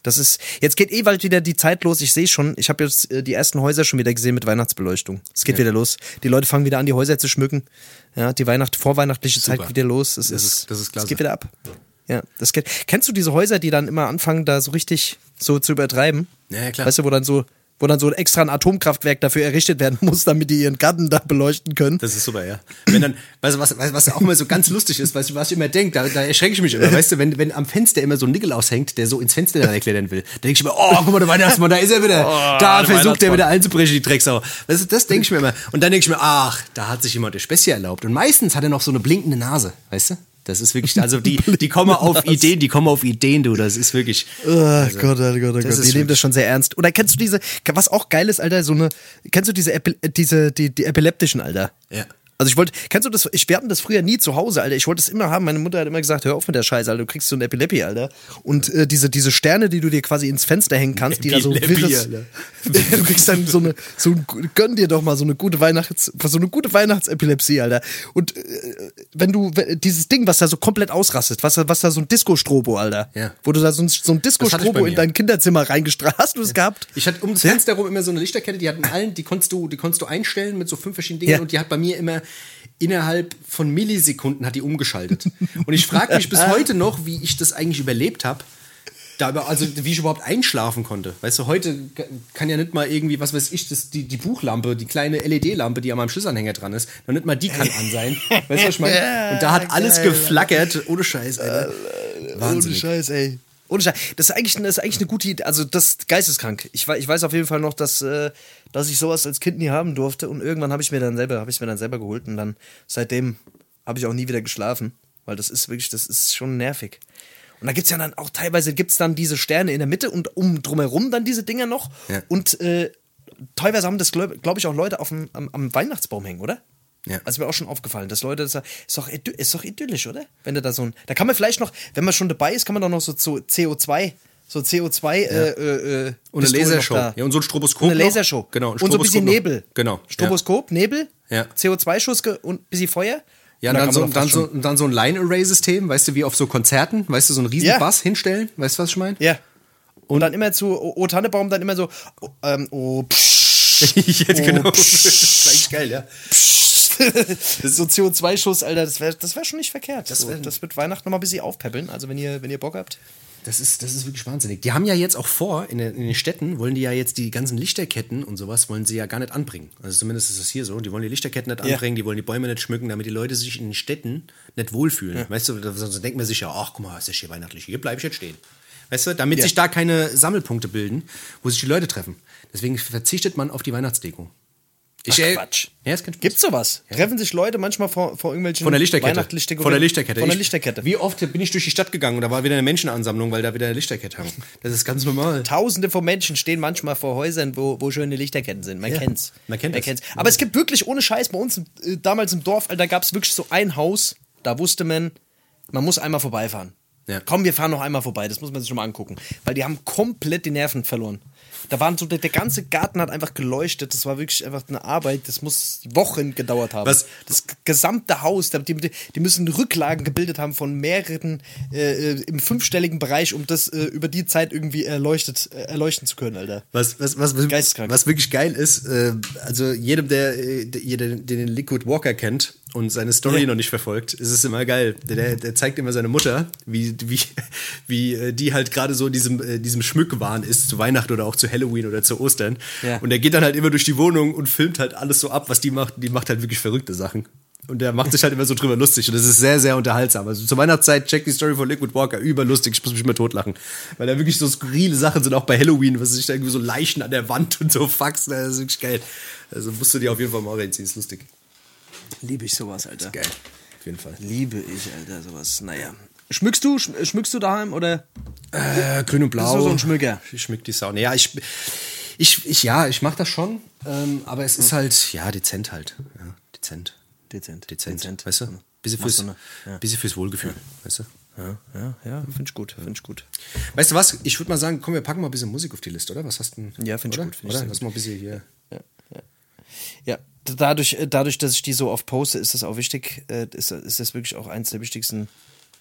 Das ist, jetzt geht eh bald wieder die Zeit los. Ich sehe schon, ich habe jetzt äh, die ersten Häuser schon wieder gesehen mit Weihnachtsbeleuchtung. Es geht wieder los. Die Leute fangen wieder an, die Häuser zu schmücken. Ja, die Weihnacht, vorweihnachtliche Zeit Super. geht wieder los. Es Das ist, ist- das ist klasse. Es geht wieder ab. Ja, das geht. Kennst du diese Häuser, die dann immer anfangen, da so richtig so zu übertreiben? Ja, ja, klar. Weißt du, wo dann so, wo dann so extra ein Atomkraftwerk dafür errichtet werden muss, damit die ihren Garten da beleuchten können. Das ist super, ja. Wenn dann, weißt du, was, was was auch immer so ganz lustig ist, weißt du, was ich immer denke, da, da erschrecke ich mich immer, weißt du, wenn, wenn am Fenster immer so ein Nickel aushängt, der so ins Fenster dann erklären will, dann denke ich immer, oh, guck mal, der Weihnachtsmann, da ist er wieder. Oh, da der versucht er wieder einzubrechen, die Drecksau. Weißt du, das denke ich mir immer. Und dann denke ich mir, ach, da hat sich jemand der Späßchen erlaubt. Und meistens hat er noch so eine blinkende Nase, weißt du? Das ist wirklich, also die, die kommen auf Ideen, die kommen auf Ideen, du. Das ist wirklich. Oh Gott, oh Gott, oh Gott. das Die nehmen das schon sehr ernst. Oder kennst du diese, was auch geil ist, Alter, so eine, kennst du diese, Epi diese die, die epileptischen, Alter? Ja. Also ich wollte, kennst du das, ich, wir hatten das früher nie zu Hause, Alter. Ich wollte es immer haben. Meine Mutter hat immer gesagt, hör auf mit der Scheiße, Alter, du kriegst so ein Epilepie, Alter. Und äh, diese, diese Sterne, die du dir quasi ins Fenster hängen kannst, die da so wirres, Alter. Du kriegst dann so eine, so ein, gönn dir doch mal so eine gute Weihnachts, so eine gute Weihnachtsepilepsie, Alter. Und äh, wenn du, dieses Ding, was da so komplett ausrastet, was, da- was da so ein Disco-Strobo, Alter. Ja. Wo du da so ein, so ein Disco-Strobo in dein Kinderzimmer reingestrahlt hast, du das gehabt? Ich hatte um das Fenster herum immer so eine Lichterkette, die hatten allen, die konntest du, die konntest du einstellen mit so fünf verschiedenen Dingen Ja. und die hat bei mir immer innerhalb von Millisekunden hat die umgeschaltet. Und ich frage mich bis heute noch, wie ich das eigentlich überlebt habe. Da, also wie ich überhaupt einschlafen konnte. Weißt du, heute ka- kann ja nicht mal irgendwie, was weiß ich, das, die, die Buchlampe, die kleine LED-Lampe, die an meinem Schlüsselanhänger dran ist, noch nicht mal die kann an sein. Weißt du, was ich meine? Und da hat alles geflackert, ohne Scheiß, Alter. Ohne Wahnsinnig. Scheiß, ey. Ohne Scheiß. Das ist eigentlich, das ist eigentlich eine gute Idee. Also, das ist geisteskrank. Ich, ich weiß auf jeden Fall noch, dass, äh, dass ich sowas als Kind nie haben durfte. Und irgendwann habe ich mir dann selber, habe ich mir dann selber geholt. Und dann seitdem habe ich auch nie wieder geschlafen. Weil das ist wirklich, das ist schon nervig. Und da gibt's ja dann auch teilweise gibt's dann diese Sterne in der Mitte und um drumherum dann diese Dinger noch. Ja. Und äh, teilweise haben das, glaube glaub ich, auch Leute auf dem, am, am Weihnachtsbaum hängen, oder? Ja. Also mir auch schon aufgefallen, dass Leute, das ist doch, ist doch idyllisch, oder? Wenn du da so ein, da kann man vielleicht noch, wenn man schon dabei ist, kann man doch noch so zu CO2, so CO2 äh, äh, äh, Und eine noch Lasershow. Ja, und so ein Stroboskop. Und eine noch. Lasershow. Genau. ein Und so ein bisschen noch. Nebel. Genau. Stroboskop, Nebel, Ja. CO2-Schuss ge- und ein bisschen Feuer. Ja, Und und dann, kann so, dann, so, und dann so ein Line-Array-System, weißt du, wie auf so Konzerten, weißt du, so einen riesen Ja. Bass hinstellen, weißt du, was ich meine? Ja. Und dann immer zu O Tannebaum, dann immer so, oh, ähm, oh, psch, Jetzt Oh, genau. Das ist eigentlich geil, ja. so CO2-Schuss, Alter, das wäre das wär schon nicht verkehrt. Das, wär, das wird Weihnachten noch mal ein bisschen aufpäppeln, also wenn ihr, wenn ihr Bock habt. Das ist, das ist wirklich wahnsinnig. Die haben ja jetzt auch vor, in, den- in den Städten wollen die ja jetzt die ganzen Lichterketten und sowas wollen sie ja gar nicht anbringen. Also zumindest ist es hier so. Die wollen die Lichterketten nicht Ja. anbringen, die wollen die Bäume nicht schmücken, damit die Leute sich in den Städten nicht wohlfühlen. Weißt du, sonst denkt man sich ja, ach guck mal, ist das hier weihnachtlich, hier bleibe ich jetzt stehen. Weißt du, damit Ja. sich da keine Sammelpunkte bilden, wo sich die Leute treffen. Deswegen verzichtet man auf die Weihnachtsdeko. Ich, Ach, äh, Quatsch. Ja, es kann Gibt's sowas? Treffen sich Leute manchmal vor, vor irgendwelchen Von der Lichterkette. Von der Lichterkette. Von der Ich- Lichterkette. Wie oft bin ich durch die Stadt gegangen und da war wieder eine Menschenansammlung, weil da wieder eine Lichterkette hang. Das ist ganz normal. Tausende von Menschen stehen manchmal vor Häusern, wo, wo schöne Lichterketten sind. Man Ja, kennt's. man kennt das. kennt's. Aber es gibt wirklich ohne Scheiß bei uns äh, damals im Dorf, Alter, gab es wirklich so ein Haus, da wusste man, man muss einmal vorbeifahren. Ja. Komm, wir fahren noch einmal vorbei, das muss man sich schon mal angucken. Weil die haben komplett die Nerven verloren. Da waren so, der, der ganze Garten hat einfach geleuchtet. Das war wirklich einfach eine Arbeit, das muss Wochen gedauert haben. Was- Das gesamte Haus, die, die, müssen Rücklagen gebildet haben von mehreren äh, äh, im fünfstelligen Bereich, um das äh, über die Zeit irgendwie erleuchtet, äh, erleuchten zu können, Alter. Was, was, was, was, wirklich geil ist, äh, also jedem, der, der, jeder, der den Liquid Walker kennt und seine Story Ja. noch nicht verfolgt, ist es immer geil. Der, der, zeigt immer seine Mutter, wie, wie, wie äh, die halt gerade so in diesem, diesem Schmückwahn ist zu Weihnachten oder auch zu Halloween oder zu Ostern. Ja. Und der geht dann halt immer durch die Wohnung und filmt halt alles so ab, was die macht. Die macht halt wirklich verrückte Sachen. Und der macht sich halt immer so drüber lustig. Und das ist sehr, sehr unterhaltsam. Also zur Weihnachtszeit check die Story von Liquid Walker. Überlustig. Ich muss mich immer totlachen. Weil da wirklich so skurrile Sachen sind, auch bei Halloween, was sich da irgendwie so Leichen an der Wand und so Faxen. Das ist wirklich geil. Also musst du dir auf jeden Fall mal reinziehen. Ist lustig. Liebe ich sowas, Alter. Geil. Auf jeden Fall. Liebe ich, Alter, sowas. Naja. Schmückst du? Schm- Schmückst du daheim oder? Äh, grün und blau. Bist du so ein Schmücker? Ich schmück die Sau. Ja, ich, ich, ich, ja, ich mach das schon. Ähm, aber es ist halt, ja, dezent halt. Ja, dezent. Dezent. Dezent. Weißt du? Bisschen fürs, du ne? Ja. bisschen fürs Wohlgefühl. Weißt du? Ja, ja, ja, finde ich gut, finde ich gut. Weißt du was? Ich würde mal sagen, komm, wir packen mal ein bisschen Musik auf die Liste, oder? Was hast du denn? Ja, find ich gut, find ich Oder? sehr Lass mal ein bisschen hier. Ja, dadurch, äh, dadurch, dass ich die so oft poste, ist das auch wichtig, äh, ist, ist das wirklich auch eins der wichtigsten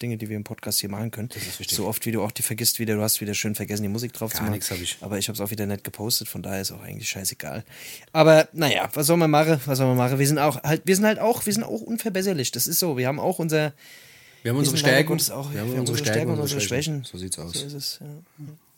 Dinge, die wir im Podcast hier machen können. Das ist wichtig. So oft, wie du auch die vergisst, wieder, du hast wieder schön vergessen, die Musik drauf Gar zu machen. nichts hab ich. Aber ich habe es auch wieder nicht gepostet, von daher ist auch eigentlich scheißegal. Aber naja, was soll man machen? Was soll man machen? Wir sind auch halt, wir sind halt auch, wir sind auch unverbesserlich. Das ist so. Wir haben auch unser. Wir haben unsere Stärken. Gottes Auch, wir haben unsere Stärken und unsere Schwächen. So sieht's aus. So ist es, ja.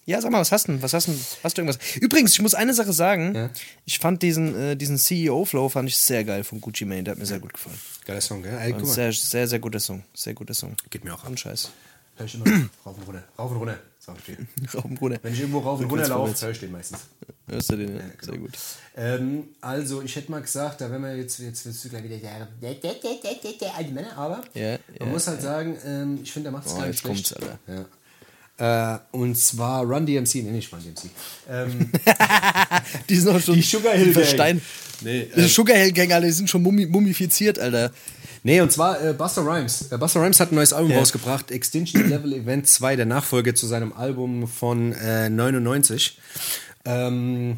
Ja, sag mal, was hast du denn? Was hast du? Hast du irgendwas? Übrigens, ich muss eine Sache sagen. Ja. Ich fand diesen, äh, diesen CEO-Flow fand ich sehr geil von Gucci Mane. Der hat mir sehr gut gefallen. Geiler Song, gell? Ey, Ein guck mal. sehr, sehr, sehr guter Song. Sehr guter Song. Geht mir auch. An Scheiß. Hör ich immer rauf und runter. Rauf und runter. Sag ich dir. Rauf und runter. Wenn ich irgendwo rauf und runter laufe, höre ich den meistens. Hörst du den? Ja, Sehr gut. Ähm, also, ich hätte mal gesagt, da wenn wir jetzt, jetzt wirst du gleich wieder der, alte Männer, aber Ja, man ja, muss halt sagen, ähm, ich finde, der macht es Oh, gar nicht jetzt schlecht. kommt's, Alter. Ja. Äh, und zwar Run DMC, nee, nicht Run DMC. Ähm, Die sind auch schon Die Sugar Hill Gang. Nee, Die Sugar Hill Gang, Alter, die sind schon mummi mumifiziert, Alter. Nee, und zwar äh, Buster Rhymes. Äh, Buster Rhymes hat ein neues Album Ja. rausgebracht, Extinction Level Event 2, der Nachfolger zu seinem Album von äh, 99. Ähm,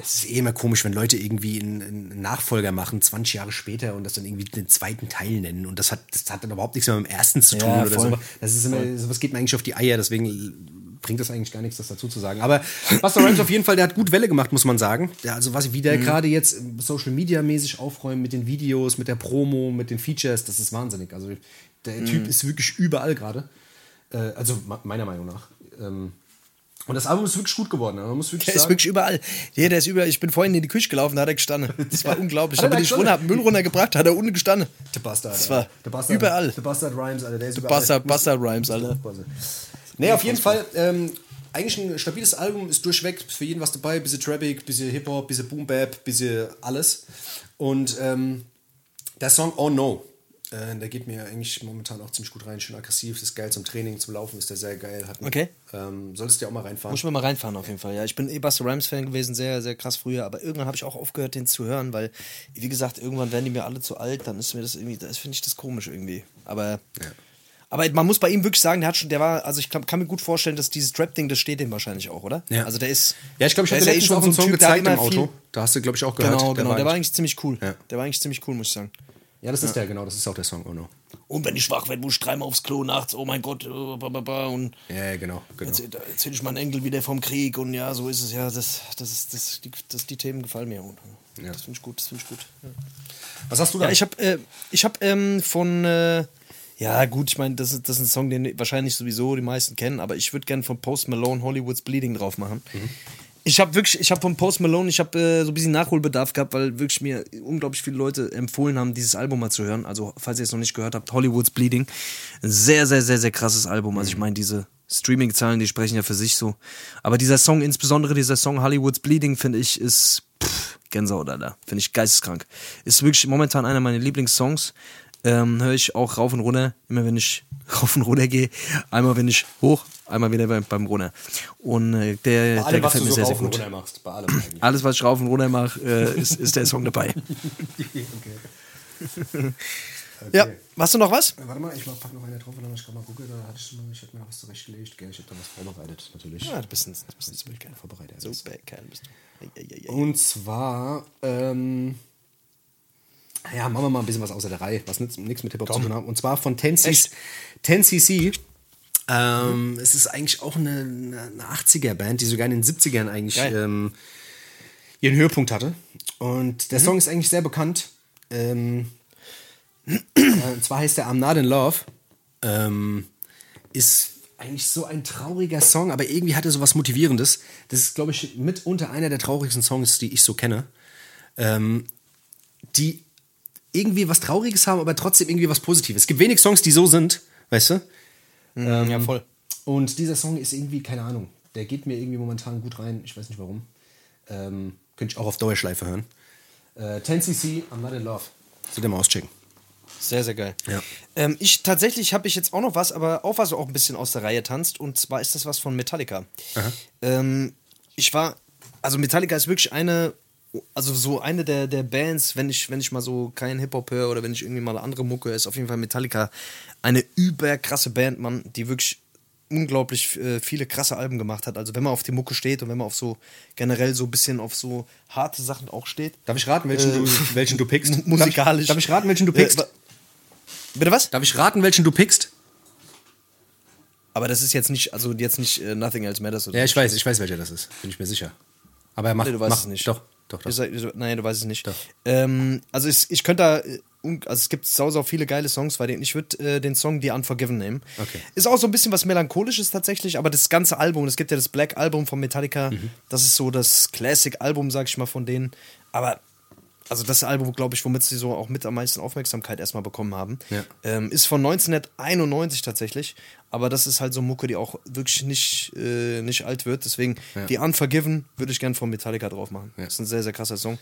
es ist eh immer komisch, wenn Leute irgendwie einen, einen Nachfolger machen, 20 Jahre später und das dann irgendwie den zweiten Teil nennen. Und das hat, das hat dann überhaupt nichts mehr mit dem ersten zu tun Ja, oder voll. so. Das ist immer, sowas geht mir eigentlich auf die Eier, deswegen bringt das eigentlich gar nichts, das dazu zu sagen. Aber Buster Rhymes auf jeden Fall, der hat gut Welle gemacht, muss man sagen. Der, also was wie der gerade jetzt Social Media mäßig aufräumt mit den Videos, mit der Promo, mit den Features, das ist wahnsinnig. Also der Typ ist wirklich überall gerade. Äh, also meiner Meinung nach. Ähm, und das Album ist wirklich gut geworden. Man muss wirklich Der ist sagen. wirklich überall. Ja, der ist überall. Ich bin vorhin in die Küche gelaufen, da hat er gestanden. Das war unglaublich. Da bin ich runter, hab Müll runtergebracht, hat er unten gestanden. Der Bastard. Das war der Bastard, überall. Der Bastard Rhymes, Alter. Der ist überall. Bastard, Bastard Rhymes, Alter. Nee, auf jeden Fall. Ähm, eigentlich ein stabiles Album, ist durchweg für jeden was dabei. Bisschen Trappic, bisschen Hip-Hop, bisschen Boom Bap, bisschen alles. Und ähm, der Song Oh No, äh, der geht mir eigentlich momentan auch ziemlich gut rein. Schön aggressiv, ist geil zum Training, zum Laufen ist der sehr geil. Hat Okay. Ähm, solltest du ja auch mal reinfahren. Muss ich mal reinfahren auf jeden Fall. Ja, ich bin eh Buster Rhymes Fan gewesen, sehr, sehr krass früher, aber irgendwann habe ich auch aufgehört, den zu hören, weil, wie gesagt, irgendwann werden die mir alle zu alt, dann ist mir das irgendwie, das finde ich das komisch irgendwie. Aber, aber man muss bei ihm wirklich sagen, der hat schon, der war, also ich kann, kann mir gut vorstellen, dass dieses Trap-Ding, das steht ihm wahrscheinlich auch, oder? Ja. Also der ist. ja, ich glaube, ich der habe ja eh letztens auch einen so Song Typ, der gezeigt im Auto. Da hast du, glaube ich, auch gehört. Genau, genau, der war eigentlich- eigentlich ziemlich cool. Ja. Der war eigentlich ziemlich cool, muss ich sagen. Ja, das ist der, genau. Das ist auch der Song Oh No. Und wenn ich wach werde, muss ich dreimal aufs Klo nachts, oh mein Gott, ba, und Ja, ja, genau. genau. Erzähl, da erzähl ich meinen Enkel wieder vom Krieg und ja, so ist es ja. Das, das, ist, das, die, das, die Themen gefallen mir. Und, Ja. Das finde ich gut, das finde ich gut. Ja, Was hast du da? ja ich habe äh, ich hab, ähm, von, äh, ja gut, ich meine, das ist, das ist ein Song, den wahrscheinlich sowieso die meisten kennen, aber ich würde gerne von Post Malone Hollywood's Bleeding drauf machen. Ich habe wirklich, ich habe von Post Malone, ich habe äh, so ein bisschen Nachholbedarf gehabt, weil wirklich mir unglaublich viele Leute empfohlen haben, dieses Album mal zu hören. Also, falls ihr es noch nicht gehört habt, Hollywood's Bleeding. Ein sehr, sehr, sehr, sehr krasses Album. Also, ich meine, diese Streaming-Zahlen, die sprechen ja für sich so. Aber dieser Song, insbesondere dieser Song Hollywood's Bleeding, finde ich, ist pff, Gänsehaut, Alter. Finde ich geisteskrank. Ist wirklich momentan einer meiner Lieblingssongs. Ähm, höre ich auch rauf und runter, immer wenn ich rauf und runter gehe. Einmal wenn ich hoch, einmal wieder beim, beim runter. Und äh, der, Bei der allem, was gefällt du mir so sehr, sehr rauf und gut. runter machst. Bei allem eigentlich. Alles, was ich rauf und runter mache, äh, ist, ist der Song dabei. Ja, hast du noch was? Äh, Warte mal, ich mach- pack noch eine drauf, und dann ich gerade mal gucke. Da hatte ich, mal, ich hab mir noch was zurechtgelegt. Gell? Ich habe da was vorbereitet, natürlich. Ja, du bist ein, du bist ein Superkerl. Vorbereitet. Bist du. Und zwar, ähm, ja, machen wir mal ein bisschen was außer der Reihe, was nichts nichts mit Hip-Hop zu tun hat. Und zwar von 10cc. 10cc. Ähm, es ist eigentlich auch eine, eine eine 80er-Band, die sogar in den 70ern eigentlich ähm, ihren Höhepunkt hatte. Und der Song ist eigentlich sehr bekannt. Ähm, äh, und zwar heißt der I'm Not in Love. Ähm, ist eigentlich so ein trauriger Song, aber irgendwie hat er so was Motivierendes. Das ist, glaube ich, mitunter einer der traurigsten Songs, die ich so kenne. Ähm, die irgendwie was Trauriges haben, aber trotzdem irgendwie was Positives. Es gibt wenig Songs, die so sind, weißt du? Ähm, ja, voll. Und dieser Song ist irgendwie, keine Ahnung, der geht mir irgendwie momentan gut rein. Ich weiß nicht warum. Ähm, könnte ich auch auf Dauerschleife hören. Äh, 10cc, I'm Not in Love. Ihr mal auschecken. Sehr, sehr geil. Ja. Ähm, ich tatsächlich habe ich jetzt auch noch was, aber auch was auch ein bisschen aus der Reihe tanzt. Und zwar ist das was von Metallica. Ähm, ich war, also Metallica ist wirklich eine, also so eine der, der Bands, wenn ich, wenn ich mal so keinen Hip-Hop höre oder wenn ich irgendwie mal eine andere Mucke höre, ist auf jeden Fall Metallica eine überkrasse Band, Mann, die wirklich unglaublich äh, viele krasse Alben gemacht hat. Also wenn man auf die Mucke steht und wenn man auf so generell so ein bisschen auf so harte Sachen auch steht. Darf ich raten, welchen, Äh, du, welchen du pickst? mu- musikalisch. Darf ich, darf ich raten, welchen du Äh, pickst? wa- Bitte was? darf ich raten, welchen du pickst? Aber das ist jetzt nicht, also jetzt nicht äh, Nothing Else Matters oder Ja, ich weiß, ich weiß, welcher das ist. Bin ich mir sicher. Aber mach, Nee, du weißt mach, es nicht. Doch, doch, doch. Ich- Nein, du weißt es nicht. Doch. Ähm, also ich, ich könnte da, also es gibt sau, sau viele geile Songs bei denen. Ich würde äh, den Song The Unforgiven nehmen. Okay. Ist auch so ein bisschen was Melancholisches tatsächlich, aber das ganze Album, es gibt ja das Black Album von Metallica, Mhm. das ist so das Classic-Album, sag ich mal, von denen. Aber also das Album, glaube ich, womit sie so auch mit am meisten Aufmerksamkeit erstmal bekommen haben, Ja. ähm, ist von 1991 tatsächlich. Aber das ist halt so Mucke, die auch wirklich nicht, äh, nicht alt wird. Deswegen, die Unforgiven würde ich gern von Metallica drauf machen. Das ist ein sehr, sehr krasser Song.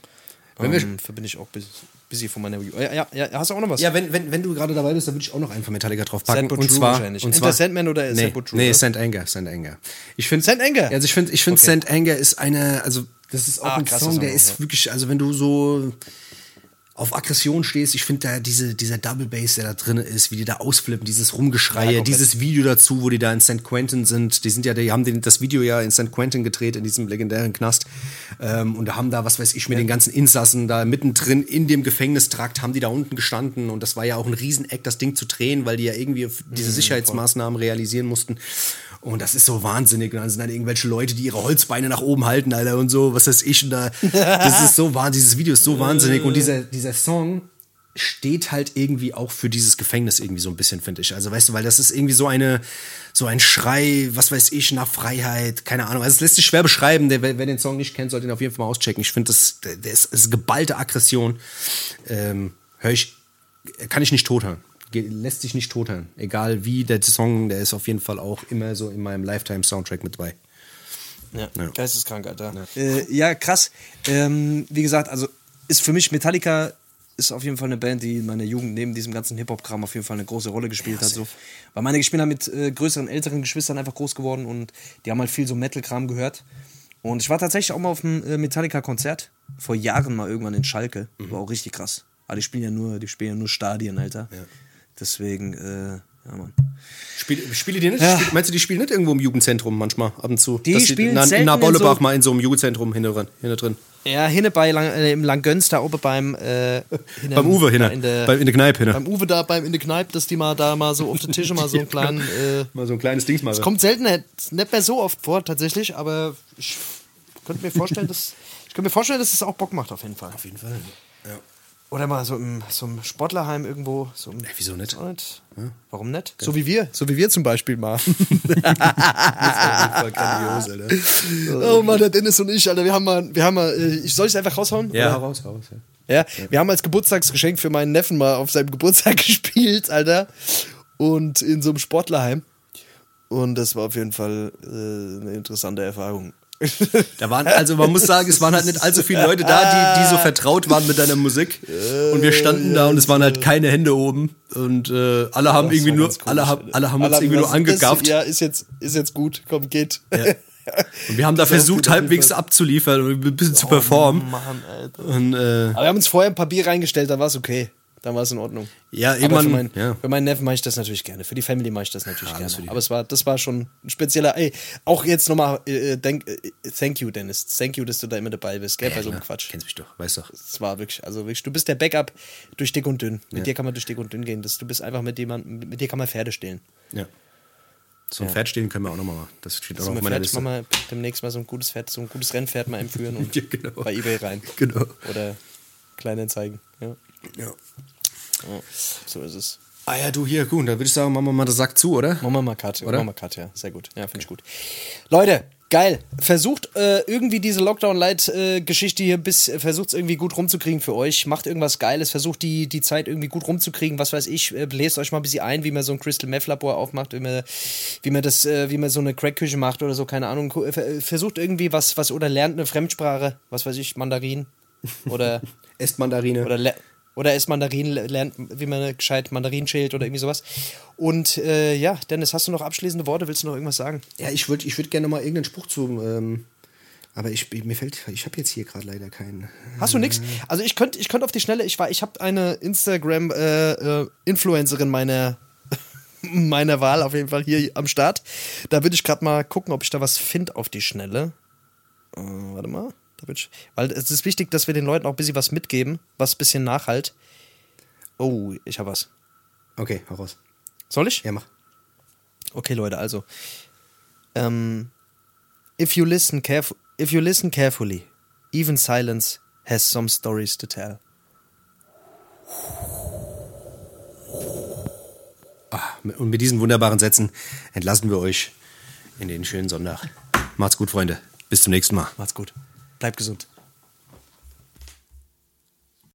Wenn wir- ähm, verbinde ich auch bis, busy von meiner Review. Ja, ja, ja, hast du auch noch was? Ja, wenn, wenn, wenn du gerade dabei bist, dann würde ich auch noch einen von Metallica draufpacken. But und zwar, wahrscheinlich. und Enter zwar Sandman oder nee, But True, Nee? St. Anger, St. Anger. Ich finde St. Anger? Also ich finde, ich finde Okay. St. Anger ist eine, also das ist auch Ah, ein Song, der ist wirklich, also wenn du so auf Aggression stehst, ich finde da diese, dieser Double Bass, der da drin ist, wie die da ausflippen, dieses Rumgeschreie, Ja, dieses Video dazu, wo die da in St. Quentin sind, die sind ja, die haben den, das Video ja in St. Quentin gedreht, in diesem legendären Knast, ähm, und da haben da, was weiß ich, mit den ganzen Insassen da mittendrin in dem Gefängnistrakt, haben die da unten gestanden und das war ja auch ein Rieseneck, das Ding zu drehen, weil die ja irgendwie diese Sicherheitsmaßnahmen realisieren mussten. Und das ist so wahnsinnig. Und dann sind dann irgendwelche Leute, die ihre Holzbeine nach oben halten, Alter, und so, was weiß ich. Und da, das ist so wahnsinnig. Dieses Video ist so wahnsinnig. Und dieser, dieser Song steht halt irgendwie auch für dieses Gefängnis irgendwie so ein bisschen, finde ich. Also, weißt du, weil das ist irgendwie so eine, so ein Schrei, was weiß ich, nach Freiheit, keine Ahnung. Also, es lässt sich schwer beschreiben. Der, wer den Song nicht kennt, sollte ihn auf jeden Fall mal auschecken. Ich finde, das, der der ist, ist geballte Aggression. Ähm, hör ich, kann ich nicht tothören. Ge- Lässt sich nicht tothören. Egal wie der Song, der ist auf jeden Fall auch immer so in meinem Lifetime-Soundtrack mit dabei. Ja, Ja. geisteskrank, Alter. Ja, äh, ja krass. Ähm, wie gesagt, also ist für mich Metallica ist auf jeden Fall eine Band, die in meiner Jugend neben diesem ganzen Hip-Hop-Kram auf jeden Fall eine große Rolle gespielt hat. So. Weil meine da mit äh, größeren, älteren Geschwistern einfach groß geworden und die haben halt viel so Metal-Kram gehört. Und ich war tatsächlich auch mal auf einem äh, Metallica-Konzert vor Jahren mal irgendwann in Schalke. War auch richtig krass. Aber die spielen ja nur, die spielen ja nur Stadien, Alter. Deswegen, äh, ja, Mann. Spiel, spiele die nicht? Ja. Spiel, meinst du, die spielen nicht irgendwo im Jugendzentrum manchmal ab und zu? Die Dass spielen in, in selten in Nabollebach so- mal in so einem Jugendzentrum hinten drin. Drin. Ja, hinne bei Lang, äh, im Langgöns, da oben beim äh, hinne- Beim Uwe hinten. da In der, Bei, in der Kneipe hinten. beim Uwe da beim in der Kneipe, dass die mal da mal so auf den Tisch mal so einen kleinen. Äh, Mal so ein kleines Dings mal. es kommt selten nicht, nicht mehr so oft vor tatsächlich, aber ich könnte mir vorstellen, dass ich könnte mir vorstellen, dass es auch Bock macht auf jeden Fall. Auf jeden Fall. Ja. Oder mal so im, so im Sportlerheim irgendwo. So im, wieso nicht? Nicht. Warum nicht? So wie wir, so wie wir zum Beispiel mal. Voll grandios, Alter. oh Mann, der Dennis und ich, Alter, wir haben mal, wir haben mal, äh, ich soll ich einfach raushauen? Ja, Oder? raus, raus. Ja. Ja, wir haben als Geburtstagsgeschenk für meinen Neffen mal auf seinem Geburtstag gespielt, Alter. Und in so einem Sportlerheim. Und das war auf jeden Fall äh, eine interessante Erfahrung. Da waren, also man muss sagen, es waren halt nicht allzu viele Leute da, die, die so vertraut waren mit deiner Musik. Und wir standen da und es waren halt keine Hände oben. Und äh, alle haben irgendwie nur, komisch, alle, haben, Alter. alle haben uns irgendwie nur angegafft. Ist, ja, ist jetzt, ist jetzt gut. Komm, geht. Und wir haben da versucht, halbwegs abzuliefern und ein bisschen zu performen. Mann. Und äh, Aber wir haben uns vorher ein paar Bier reingestellt, dann war es okay. Dann war es in Ordnung. Ja, irgendwann- für, mein, ja. für meinen Neffen mache ich das natürlich gerne. Für die Family mache ich das natürlich gerne. Aber es war, das war schon ein spezieller. Ey, auch jetzt nochmal, äh, denk, äh, thank you, Dennis. Thank you, dass du da immer dabei bist, gell, bei so einem Quatsch. Kennst mich doch, weißt doch. Es war wirklich, also wirklich, du bist der Backup durch dick und dünn. Mit dir kann man durch dick und dünn gehen. Das, du bist einfach mit jemandem, mit dir kann man Pferde stehlen. Ja. So ein Pferd stehen können wir auch nochmal machen. Das steht auch ein auf meiner Pferd, Liste. machen wir demnächst mal so ein gutes Pferd, so ein gutes Rennpferd mal entführen und Ja, genau. bei Ebay rein. Genau. Oder Kleinanzeigen. Ja. Ja. ja. So ist es. Ah ja, du hier, gut, dann würde ich sagen, machen wir mal den Sack zu, oder? Machen wir mal Cut. Oder? Machen wir Cut, ja. Sehr gut. Ja, finde ich gut. Leute, geil. Versucht äh, irgendwie diese Lockdown-Light-Geschichte hier bis, äh, versucht es irgendwie gut rumzukriegen für euch. Macht irgendwas Geiles, versucht die, die Zeit irgendwie gut rumzukriegen. Was weiß ich, äh, lest euch mal ein bisschen ein, wie man so ein Crystal Meth Labor aufmacht, wie man, wie man das, äh, wie man so eine Crack-Küche macht oder so, keine Ahnung. Gu- äh, Versucht irgendwie was, was oder lernt eine Fremdsprache, was weiß ich, Mandarin. Oder Esst Mandarine. oder, oder isst Mandarinen, le- lernt, wie man gescheit Mandarin schält oder irgendwie sowas. Und äh, ja, Dennis, hast du noch abschließende Worte? Willst du noch irgendwas sagen? ja, ich würde ich würd gerne mal irgendeinen Spruch zu. Ähm, aber ich, mir fällt, ich habe jetzt hier gerade leider keinen. Hast du nix? Also ich könnte ich könnt auf die Schnelle, ich war, ich habe eine Instagram-Influencerin meiner, meiner Wahl auf jeden Fall hier am Start. Da würde ich gerade mal gucken, ob ich da was finde auf die Schnelle. Äh, warte mal. Da würd ich, weil es ist wichtig, dass wir den Leuten auch ein bisschen was mitgeben, was ein bisschen nachhalt. Oh, ich habe was. Okay, hau raus. Soll ich? Ja, mach. Okay, Leute, also. Ähm, if you listen if you listen carefully, even silence has some stories to tell. Und mit diesen wunderbaren Sätzen entlassen wir euch in den schönen Sonntag. Macht's gut, Freunde. Bis zum nächsten Mal. Macht's gut. Bleibt gesund.